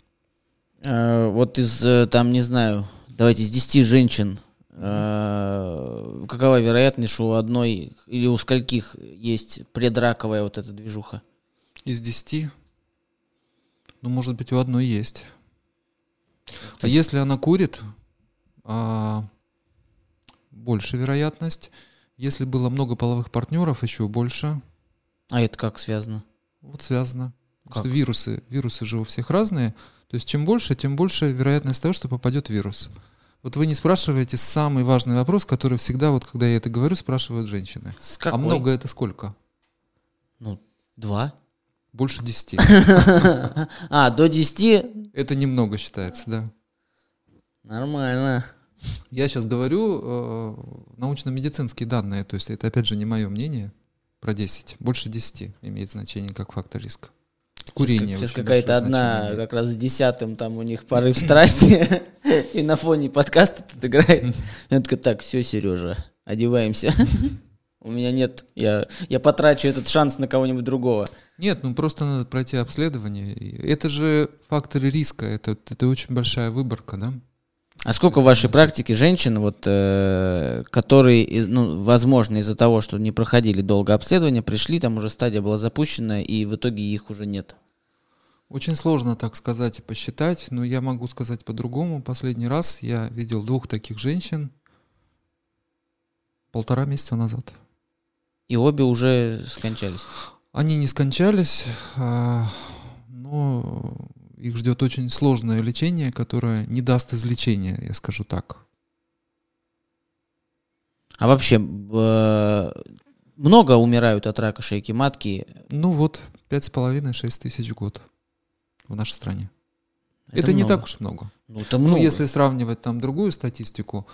Э, Вот из, э, там, не знаю, давайте из 10 женщин, какова вероятность, что у одной или у скольких есть предраковая вот эта движуха? Из 10, ну, может быть, у одной есть. А если она курит, а, больше вероятность. Если было много половых партнеров, еще больше. А это как связано? Вот связано. Как? Что вирусы, вирусы же у всех разные. То есть чем больше, тем больше вероятность того, что попадет вирус. Вот вы не спрашиваете самый важный вопрос, который всегда, вот когда я это говорю, спрашивают женщины. С А какой? много это сколько? Ну, два. Больше 10. А, до 10? Это немного считается, да. Нормально. Я сейчас говорю э, научно-медицинские данные, то есть это опять же не мое мнение про 10. Больше 10 имеет значение как фактор риска. Курение. Сейчас очень какая-то одна, значение как раз с десятым, там у них порыв страсти, и на фоне подкаста тут играет. Я такая, так, все, Сережа, одеваемся. У меня нет, я, я потрачу этот шанс на кого-нибудь другого. Нет, ну просто надо пройти обследование. Это же факторы риска, это, это очень большая выборка, да? А сколько в вашей практике женщин, вот, э, которые, ну, возможно, из-за того, что не проходили долго обследование, пришли, там уже стадия была запущена, и в итоге их уже нет? Очень сложно так сказать и посчитать, но я могу сказать по-другому. Последний раз я видел двух таких женщин полтора месяца назад. И обе уже скончались. Они не скончались, а, но их ждет очень сложное лечение, которое не даст излечения, я скажу так. А вообще, много умирают от рака шейки матки? Ну вот, пять с половиной, шесть тысяч в год в нашей стране. Это, это не так уж много. Ну, это много. Ну, если сравнивать там другую статистику,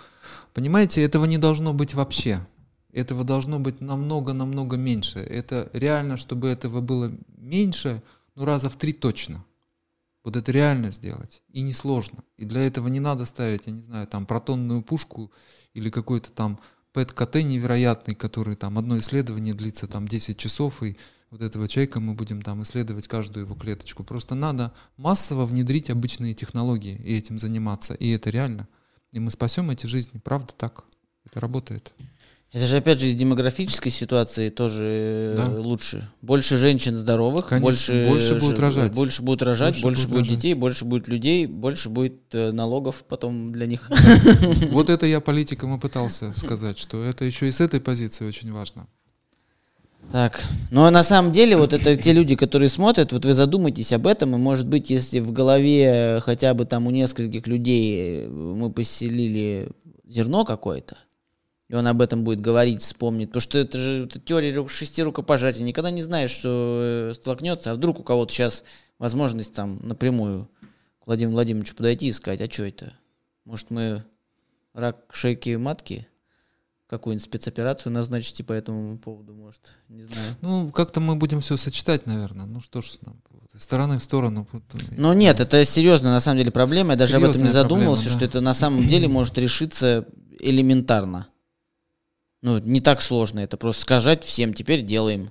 понимаете, этого не должно быть вообще. Этого должно быть намного-намного меньше. Это реально, чтобы этого было меньше, ну раза в три точно. Вот это реально сделать. И несложно. И для этого не надо ставить, я не знаю, там протонную пушку или какой-то там ПЭТ-КТ невероятный, который там одно исследование длится там 10 часов, и вот этого человека мы будем там исследовать каждую его клеточку. Просто надо массово внедрить обычные технологии и этим заниматься. И это реально. И мы спасем эти жизни. Правда так. Это работает. Это же опять же из демографической ситуации тоже э, да. лучше. Больше женщин здоровых, Конечно, больше, больше будут рожать, больше будут рожать, больше, больше будет рожать. детей, больше будет людей, больше будет э, налогов потом для них. Вот это я политикам и пытался сказать, что это еще и с этой позиции очень важно. Так, ну а на самом деле вот это те люди, которые смотрят, вот вы задумайтесь об этом, и может быть, если в голове хотя бы там у нескольких людей мы поселили зерно какое-то, и он об этом будет говорить, вспомнит. Потому что это же это теория шести рукопожатий. Никогда не знаешь, что э, столкнется. А вдруг у кого-то сейчас возможность там напрямую к Владимиру Владимировичу подойти и сказать, а что это? Может, мы рак шейки матки? Какую-нибудь спецоперацию назначите по этому поводу, может, не знаю. Ну, как-то мы будем все сочетать, наверное. Ну что ж нам, стороны в сторону. Но нет, это серьезная на самом деле проблема. Я даже Серьезная об этом не задумывался, проблема, да. что это на самом деле может решиться элементарно. Ну, не так сложно это. Просто сказать всем, теперь делаем.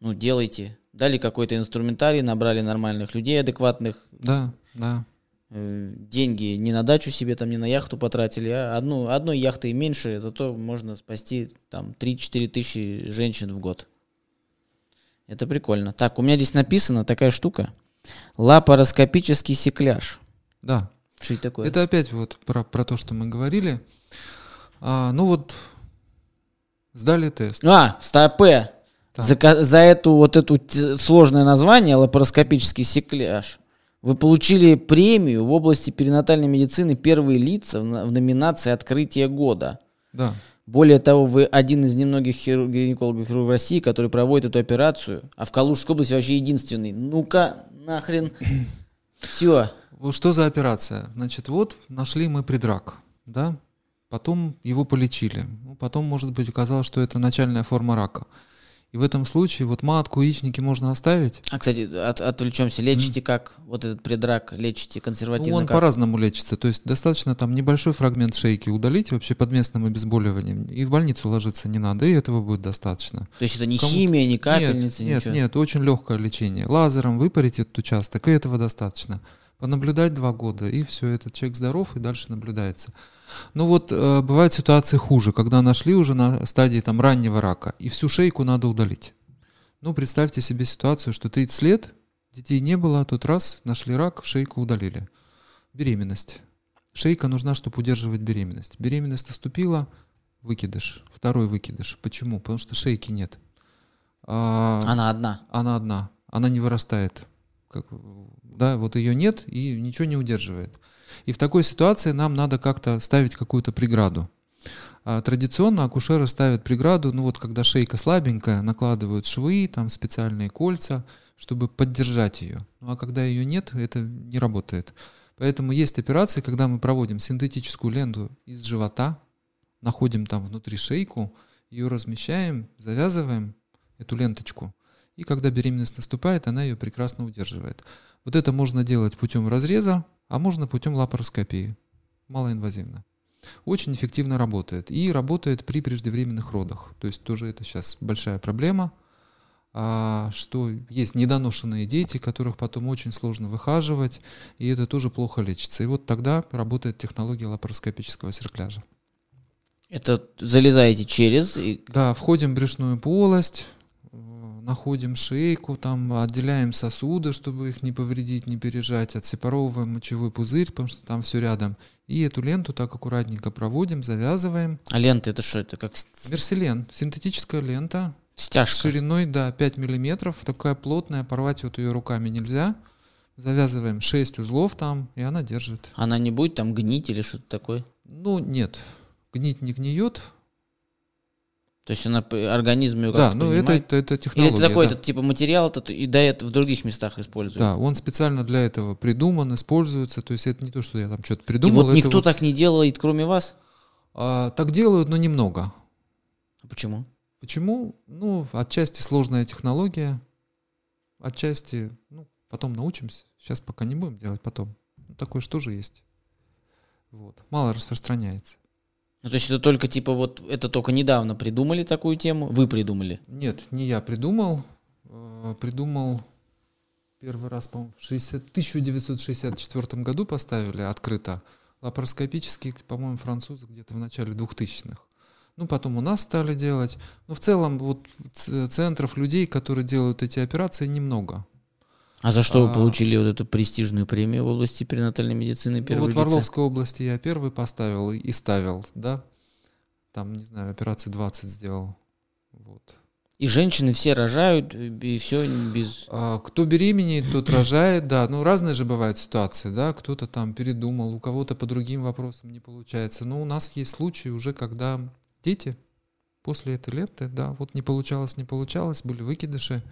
Ну, делайте. Дали какой-то инструментарий, набрали нормальных людей адекватных. Да, да. Э, деньги не на дачу себе, там, не на яхту потратили, а одну, одной яхты меньше, зато можно спасти там 3-4 тысячи женщин в год. Это прикольно. Так, у меня здесь написано такая штука. Лапароскопический секляж. Да. Что это такое? Это опять вот про, про то, что мы говорили. А, ну вот Сдали тест. А, СТАП. За, за эту вот эту сложное название лапароскопический секляж вы получили премию в области перинатальной медицины «Первые лица» в, в номинации «Открытие года». Да. Более того, вы один из немногих хирург, гинекологов в России, который проводит эту операцию, а в Калужской области вообще единственный. Ну-ка, нахрен. Все. Вот что за операция? Значит, вот нашли мы предрак, да? Потом его полечили. Ну, потом, может быть, оказалось, что это начальная форма рака. И в этом случае вот матку, яичники можно оставить. А, кстати, от, отвлечемся. Лечите mm. как? Вот этот предрак лечите консервативно? Ну, он как? по-разному лечится. То есть достаточно там небольшой фрагмент шейки удалить вообще под местным обезболиванием. И в больницу ложиться не надо, и этого будет достаточно. То есть это не Кому... химия, не капельница, нет, ничего? Нет, нет, очень легкое лечение. Лазером выпарить этот участок, и этого достаточно. Понаблюдать два года, и все, этот человек здоров, и дальше наблюдается. Ну вот э, бывают ситуации хуже, когда нашли уже на стадии там раннего рака, и всю шейку надо удалить. Ну, представьте себе ситуацию, что 30 лет, детей не было, а тут раз, нашли рак, шейку удалили. Беременность. Шейка нужна, чтобы удерживать беременность. Беременность наступила, выкидыш, второй выкидыш. Почему? Потому что шейки нет. А, она одна. Она одна. Она не вырастает. Как, да, вот ее нет и ничего не удерживает. И в такой ситуации нам надо как-то ставить какую-то преграду. А традиционно акушеры ставят преграду, ну вот когда шейка слабенькая, накладывают швы, там специальные кольца, чтобы поддержать ее. Ну а когда ее нет, это не работает. Поэтому есть операции, когда мы проводим синтетическую ленту из живота, находим там внутри шейку, ее размещаем, завязываем эту ленточку, и когда беременность наступает, она ее прекрасно удерживает. Вот это можно делать путем разреза, а можно путем лапароскопии. Малоинвазивно. Очень эффективно работает. И работает при преждевременных родах. То есть тоже это сейчас большая проблема, а, что есть недоношенные дети, которых потом очень сложно выхаживать, и это тоже плохо лечится. И вот тогда работает технология лапароскопического серкляжа. Это залезаете через? И... Да, входим в брюшную полость, находим шейку, там отделяем сосуды, чтобы их не повредить, не пережать, отсепаровываем мочевой пузырь, потому что там все рядом. И эту ленту так аккуратненько проводим, завязываем. А лента это что? Это как... Мерселен, синтетическая лента. Стяжка. Шириной, да, 5 миллиметров, такая плотная, порвать вот ее руками нельзя. Завязываем 6 узлов там, и она держит. Она не будет там гнить или что-то такое? Ну, нет, гнить не гниет, То есть она организм ее Да, как-то ну это, это, это Или технология. это такой, да. это типа материал, это и дает в других местах используют? Да, он специально для этого придуман, используется. То есть это не то, что я там что-то И придумал. вот это никто вот- так не делает, кроме вас? А, так делают, но немного. А Почему? Почему? Ну, отчасти сложная технология, отчасти, ну, потом научимся. Сейчас пока не будем делать потом. Ну, такое что же есть. Вот. Мало распространяется. Ну, то есть это только типа вот, это только недавно придумали такую тему? Вы придумали? Нет, не я придумал. Э, Придумал первый раз, по-моему, в 60 1964 году поставили открыто. Лапароскопический, по-моему, французы где-то в начале 2000-х. Ну, потом у нас стали делать. Но в целом вот центров людей, которые делают эти операции, немного. А за что вы А. получили вот эту престижную премию в области перинатальной медицины Ну, первого вот в лица? Орловской области я первый поставил и- и ставил, да. Там, не знаю, операции 20 сделал. Вот. И женщины все рожают, и все без... А, Кто беременеет, тот рожает, да. Ну, разные же бывают ситуации, да. Кто-то там передумал, у кого-то по другим вопросам не получается. Но у нас есть случаи уже, когда дети после этой ленты, да, вот не получалось, не получалось, были выкидыши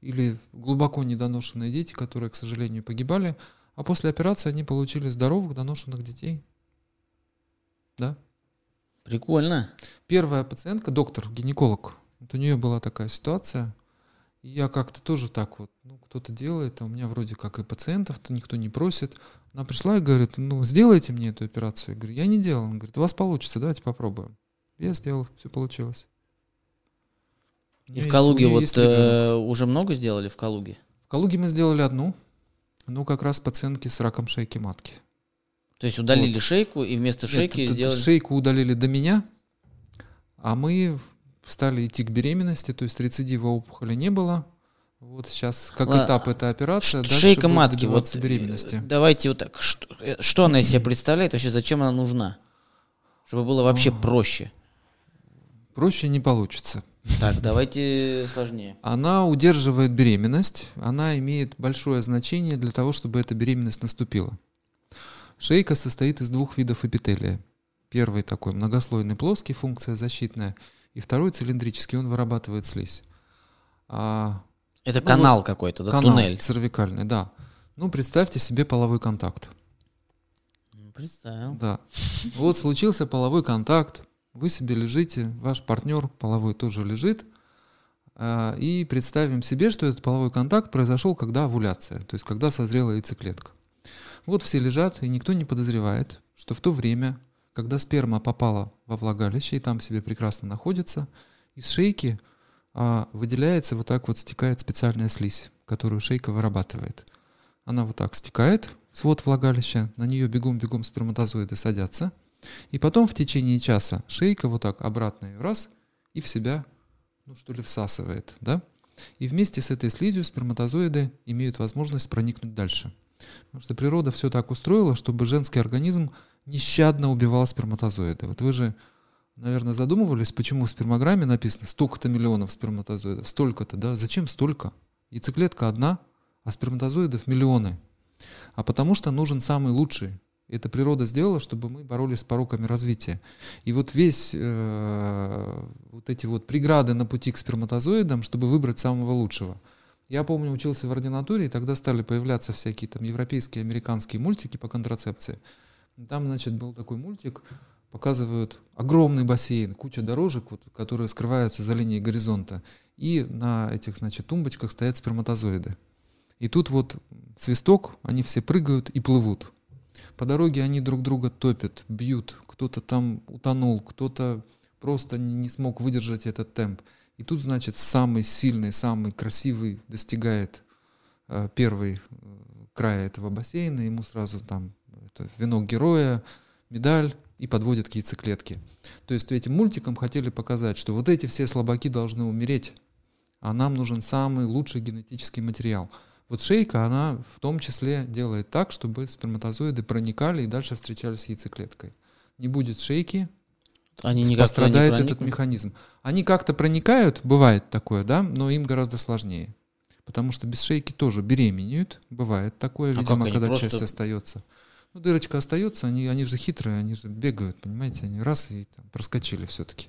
или глубоко недоношенные дети, которые, к сожалению, погибали, а после операции они получили здоровых доношенных детей. Да. Прикольно. Первая пациентка, доктор, гинеколог, вот у нее была такая ситуация, и я как-то тоже так вот, ну, кто-то делает, а у меня вроде как и пациентов-то никто не просит. Она пришла и говорит, ну, сделайте мне эту операцию. Я говорю, я не делал. Он говорит, у вас получится, давайте попробуем. Я сделал, все получилось. И в Калуге вот э, уже много сделали в Калуге? В Калуге мы сделали одну, ну, как раз пациентки с раком шейки матки. То есть удалили шейку и вместо Нет, шейки тут сделали... шейку удалили до меня, а мы стали идти к беременности, то есть рецидива опухоли не было. Вот сейчас как Ла- этап эта операция, Ш- дальше Шейка матки, вот э, беременности. давайте вот так. Что, э, что она из себя представляет? Вообще зачем она нужна? Чтобы было вообще проще. Проще не получится. Так, давайте сложнее. Она удерживает беременность, она имеет большое значение для того, чтобы эта беременность наступила. Шейка состоит из двух видов эпителия. Первый такой многослойный плоский, функция защитная, и второй цилиндрический, он вырабатывает слизь. А Это Ну, канал какой-то, да, канал туннель. цервикальный, да. Ну, представьте себе половой контакт. Представил. Да. Вот случился половой контакт, вы себе лежите, ваш партнер половой тоже лежит, а, и представим себе, что этот половой контакт произошел, когда овуляция, то есть когда созрела яйцеклетка. Вот все лежат, и никто не подозревает, что в то время, когда сперма попала во влагалище и там себе прекрасно находится, из шейки а, выделяется, вот так вот стекает специальная слизь, которую шейка вырабатывает. Она вот так стекает свод влагалища, на нее бегом-бегом сперматозоиды садятся, и потом в течение часа шейка вот так обратно раз и в себя, ну что ли, всасывает, да? И вместе с этой слизью сперматозоиды имеют возможность проникнуть дальше. Потому что природа все так устроила, чтобы женский организм нещадно убивал сперматозоиды. Вот вы же, наверное, задумывались, почему в спермограмме написано столько-то миллионов сперматозоидов, столько-то, да? Зачем столько? Яйцеклетка одна, а сперматозоидов миллионы. А потому что нужен самый лучший. Это природа сделала, чтобы мы боролись с пороками развития. И вот весь э, вот эти вот преграды на пути к сперматозоидам, чтобы выбрать самого лучшего. Я помню, учился в ординатуре, и тогда стали появляться всякие там европейские, американские мультики по контрацепции. Там, значит, был такой мультик, показывают огромный бассейн, куча дорожек, вот, которые скрываются за линией горизонта, и на этих, значит, тумбочках стоят сперматозоиды. И тут вот свисток, они все прыгают и плывут. По дороге они друг друга топят, бьют, кто-то там утонул, кто-то просто не, смог выдержать этот темп. И тут, значит, самый сильный, самый красивый достигает э, первый э, края этого бассейна, ему сразу там это, венок героя, медаль и подводят к яйцеклетке. То есть этим мультиком хотели показать, что вот эти все слабаки должны умереть, а нам нужен самый лучший генетический материал. Вот шейка, она в том числе делает так, чтобы сперматозоиды проникали и дальше встречались с яйцеклеткой. Не будет шейки, Они не пострадает этот проникнут? механизм. Они как-то проникают, бывает такое, да, но им гораздо сложнее. Потому что без шейки тоже беременеют, бывает такое, А видимо, когда просто- часть остается. Ну, дырочка остается, они, они же хитрые, они же бегают, понимаете, они раз и там, проскочили все-таки.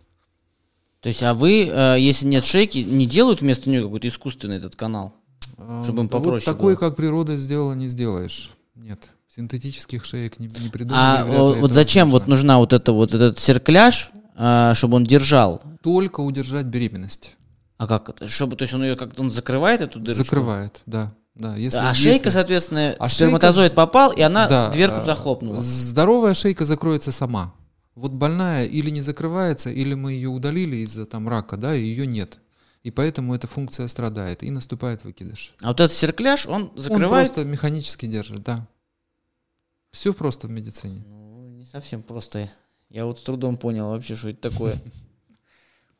То есть, а вы, э, если нет шейки, не делают вместо нее какой-то искусственный этот канал? А, Чтобы им да вот попроще такой, было. как природа сделала, не сделаешь. Нет. Синтетических шеек не, не придумали. А вот зачем вот возможно. нужна вот это вот этот серкляж, а, чтобы он держал? Только удержать беременность. А как это? Чтобы, то есть он ее как-то он закрывает эту дырочку? Закрывает, да. да. Если, А если- шейка, соответственно, А сперматозоид шейка- попал, и она Да, дверку а, захлопнула. Здоровая шейка закроется сама. Вот больная или не закрывается, или мы ее удалили из-за там рака, да, и ее нет. И поэтому эта функция страдает, и наступает выкидыш. А вот этот серкляж, он Он закрывает... просто механически держит, да. Все просто в медицине. Ну, не совсем просто. Я вот с трудом понял вообще, что это такое.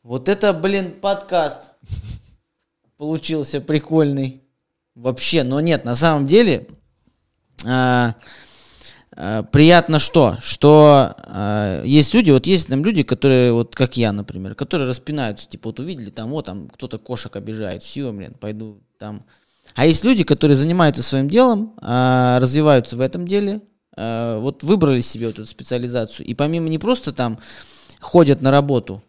Вот это, блин, подкаст получился прикольный. Вообще, но нет, на самом деле а, приятно что? Что а, есть люди, вот есть там люди, которые, вот как я, например, которые распинаются, типа вот увидели там, вот там кто-то кошек обижает, все, блин, пойду там. А есть люди, которые занимаются своим делом, а, развиваются в этом деле, а, вот выбрали себе вот эту специализацию, и помимо не просто там ходят на работу,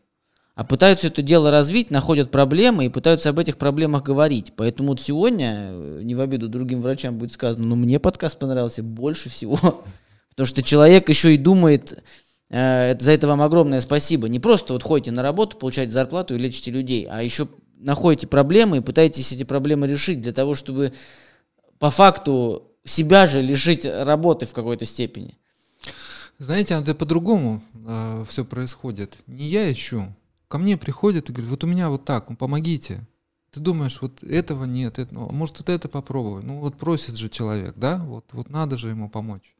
а пытаются это дело развить, находят проблемы и пытаются об этих проблемах говорить. Поэтому вот сегодня, э, не в обиду другим врачам будет сказано, но мне подкаст понравился больше всего. Потому что человек еще и думает, э, за это вам огромное спасибо. Не просто вот ходите на работу, получаете зарплату и лечите людей, а еще находите проблемы и пытаетесь эти проблемы решить для того, чтобы по факту себя же лишить работы в какой-то степени. Знаете, а по-другому все происходит. Не я ищу. Ко мне приходят и говорят, вот у меня вот так, ну, помогите. Ты думаешь, вот этого нет, это, ну, может вот это попробовать. Ну вот просит же человек, да, вот, вот надо же ему помочь.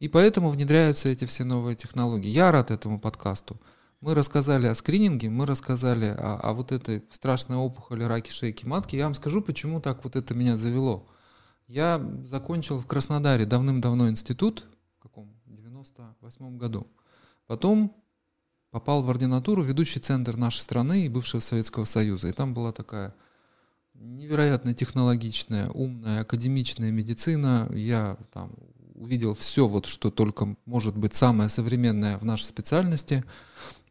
И поэтому внедряются эти все новые технологии. Я рад этому подкасту. Мы рассказали о скрининге, мы рассказали о, о вот этой страшной опухоли раки шейки матки. Я вам скажу, почему так вот это меня завело. Я закончил в Краснодаре давным-давно институт, в каком? 98 году. Потом попал в ординатуру, ведущий центр нашей страны и бывшего Советского Союза. И там была такая невероятно технологичная, умная, академичная медицина. Я там увидел все, вот, что только может быть самое современное в нашей специальности.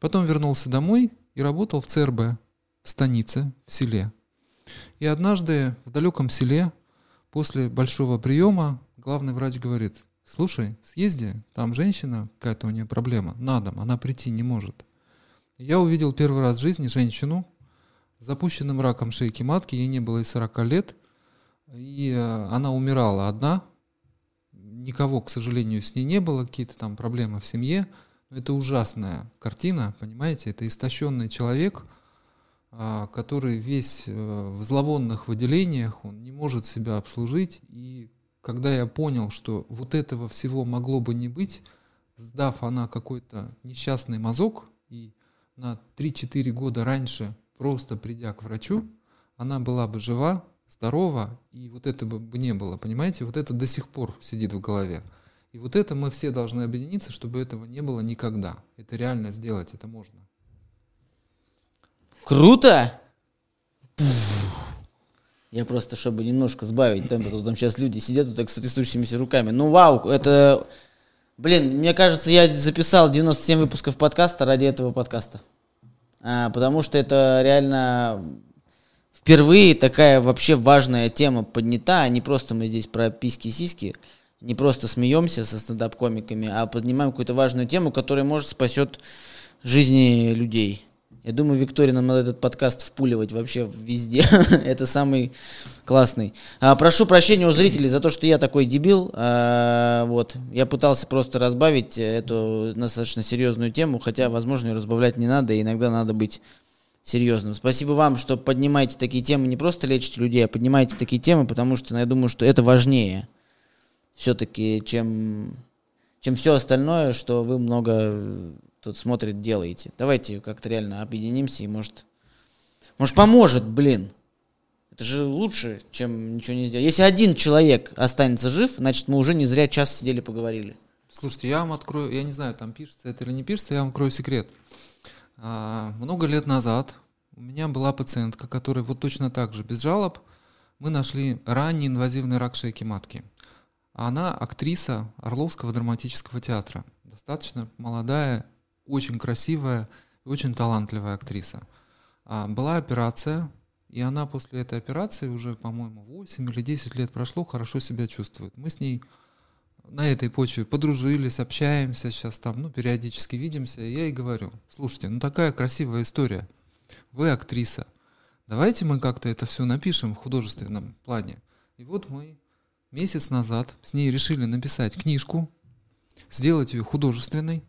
Потом вернулся домой и работал в ЦРБ, в станице, в селе. И однажды в далеком селе после большого приема главный врач говорит, слушай, съезди, там женщина, какая-то у нее проблема, на дом, она прийти не может. Я увидел первый раз в жизни женщину с запущенным раком шейки матки, ей не было и 40 лет, и э, она умирала одна, никого, к сожалению, с ней не было, какие-то там проблемы в семье, это ужасная картина, понимаете, это истощенный человек, а, который весь э, в зловонных выделениях, он не может себя обслужить. И когда я понял, что вот этого всего могло бы не быть, сдав она какой-то несчастный мазок, и на 3-4 года раньше, просто придя к врачу, она была бы жива, здорова, и вот этого бы не было, понимаете? Вот это до сих пор сидит в голове. И вот это мы все должны объединиться, чтобы этого не было никогда. Это реально сделать, это можно. Круто! Я просто, чтобы немножко сбавить темп, то там сейчас люди сидят вот так с трясущимися руками. Ну вау, это... Блин, мне кажется, я записал 97 выпусков подкаста ради этого подкаста. А, потому что это реально впервые такая вообще важная тема поднята, а не просто мы здесь про письки-сиськи, не просто смеемся со стендап-комиками, а поднимаем какую-то важную тему, которая, может, спасет жизни людей. Я думаю, Виктория нам надо этот подкаст впуливать вообще везде. Это самый классный. А, прошу прощения у зрителей за то, что я такой дебил. А, вот. Я пытался просто разбавить эту достаточно серьезную тему, хотя, возможно, ее разбавлять не надо, и иногда надо быть серьезным. Спасибо вам, что поднимаете такие темы, не просто лечите людей, а поднимаете такие темы, потому что ну, я думаю, что это важнее все-таки, чем, чем все остальное, что вы много тут смотрит, делаете. Давайте как-то реально объединимся и может, может поможет, блин. Это же лучше, чем ничего не сделать. Если один человек останется жив, значит мы уже не зря час сидели поговорили. Слушайте, я вам открою, я не знаю, там пишется это или не пишется, я вам открою секрет. А, много лет назад у меня была пациентка, которая вот точно так же, без жалоб, мы нашли ранний инвазивный рак шейки матки. Она актриса Орловского драматического театра. Достаточно молодая, очень красивая, очень талантливая актриса. А, была операция, и она после этой операции уже, по-моему, 8 или 10 лет прошло, хорошо себя чувствует. Мы с ней на этой почве подружились, общаемся сейчас там, ну, периодически видимся. И я ей говорю, слушайте, ну такая красивая история. Вы актриса. Давайте мы как-то это все напишем в художественном плане. И вот мы месяц назад с ней решили написать книжку, сделать ее художественной,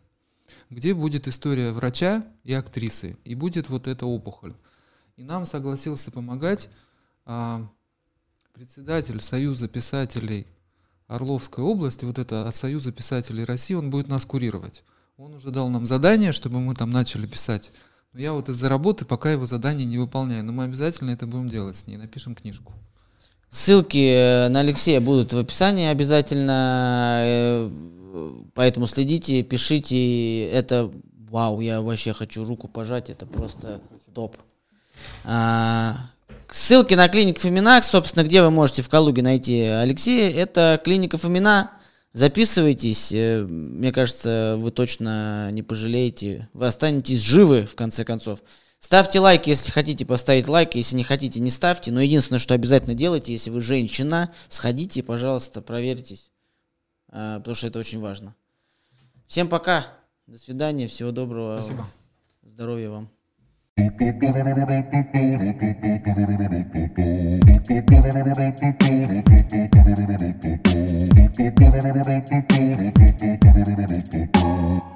где будет история врача и актрисы, и будет вот эта опухоль. И нам согласился помогать а, председатель Союза писателей Орловской области, вот это от Союза писателей России, он будет нас курировать. Он уже дал нам задание, чтобы мы там начали писать. Но я вот из-за работы пока его задание не выполняю. Но мы обязательно это будем делать с ней, напишем книжку. Ссылки э, на Алексея будут в описании обязательно, э, поэтому следите, пишите. Это, вау, я вообще хочу руку пожать, это просто топ. А, ссылки на клинику Фоминак, собственно, где вы можете в Калуге найти Алексея, это клиника Фомина. Записывайтесь, э, мне кажется, вы точно не пожалеете, вы останетесь живы, в конце концов. Ставьте лайки, если хотите поставить лайк, если не хотите, не ставьте. Но единственное, что обязательно делайте, если вы женщина, сходите, пожалуйста, проверьтесь, а, потому что это очень важно. Всем пока, до свидания, всего доброго. Спасибо. Здоровья вам. Thank you.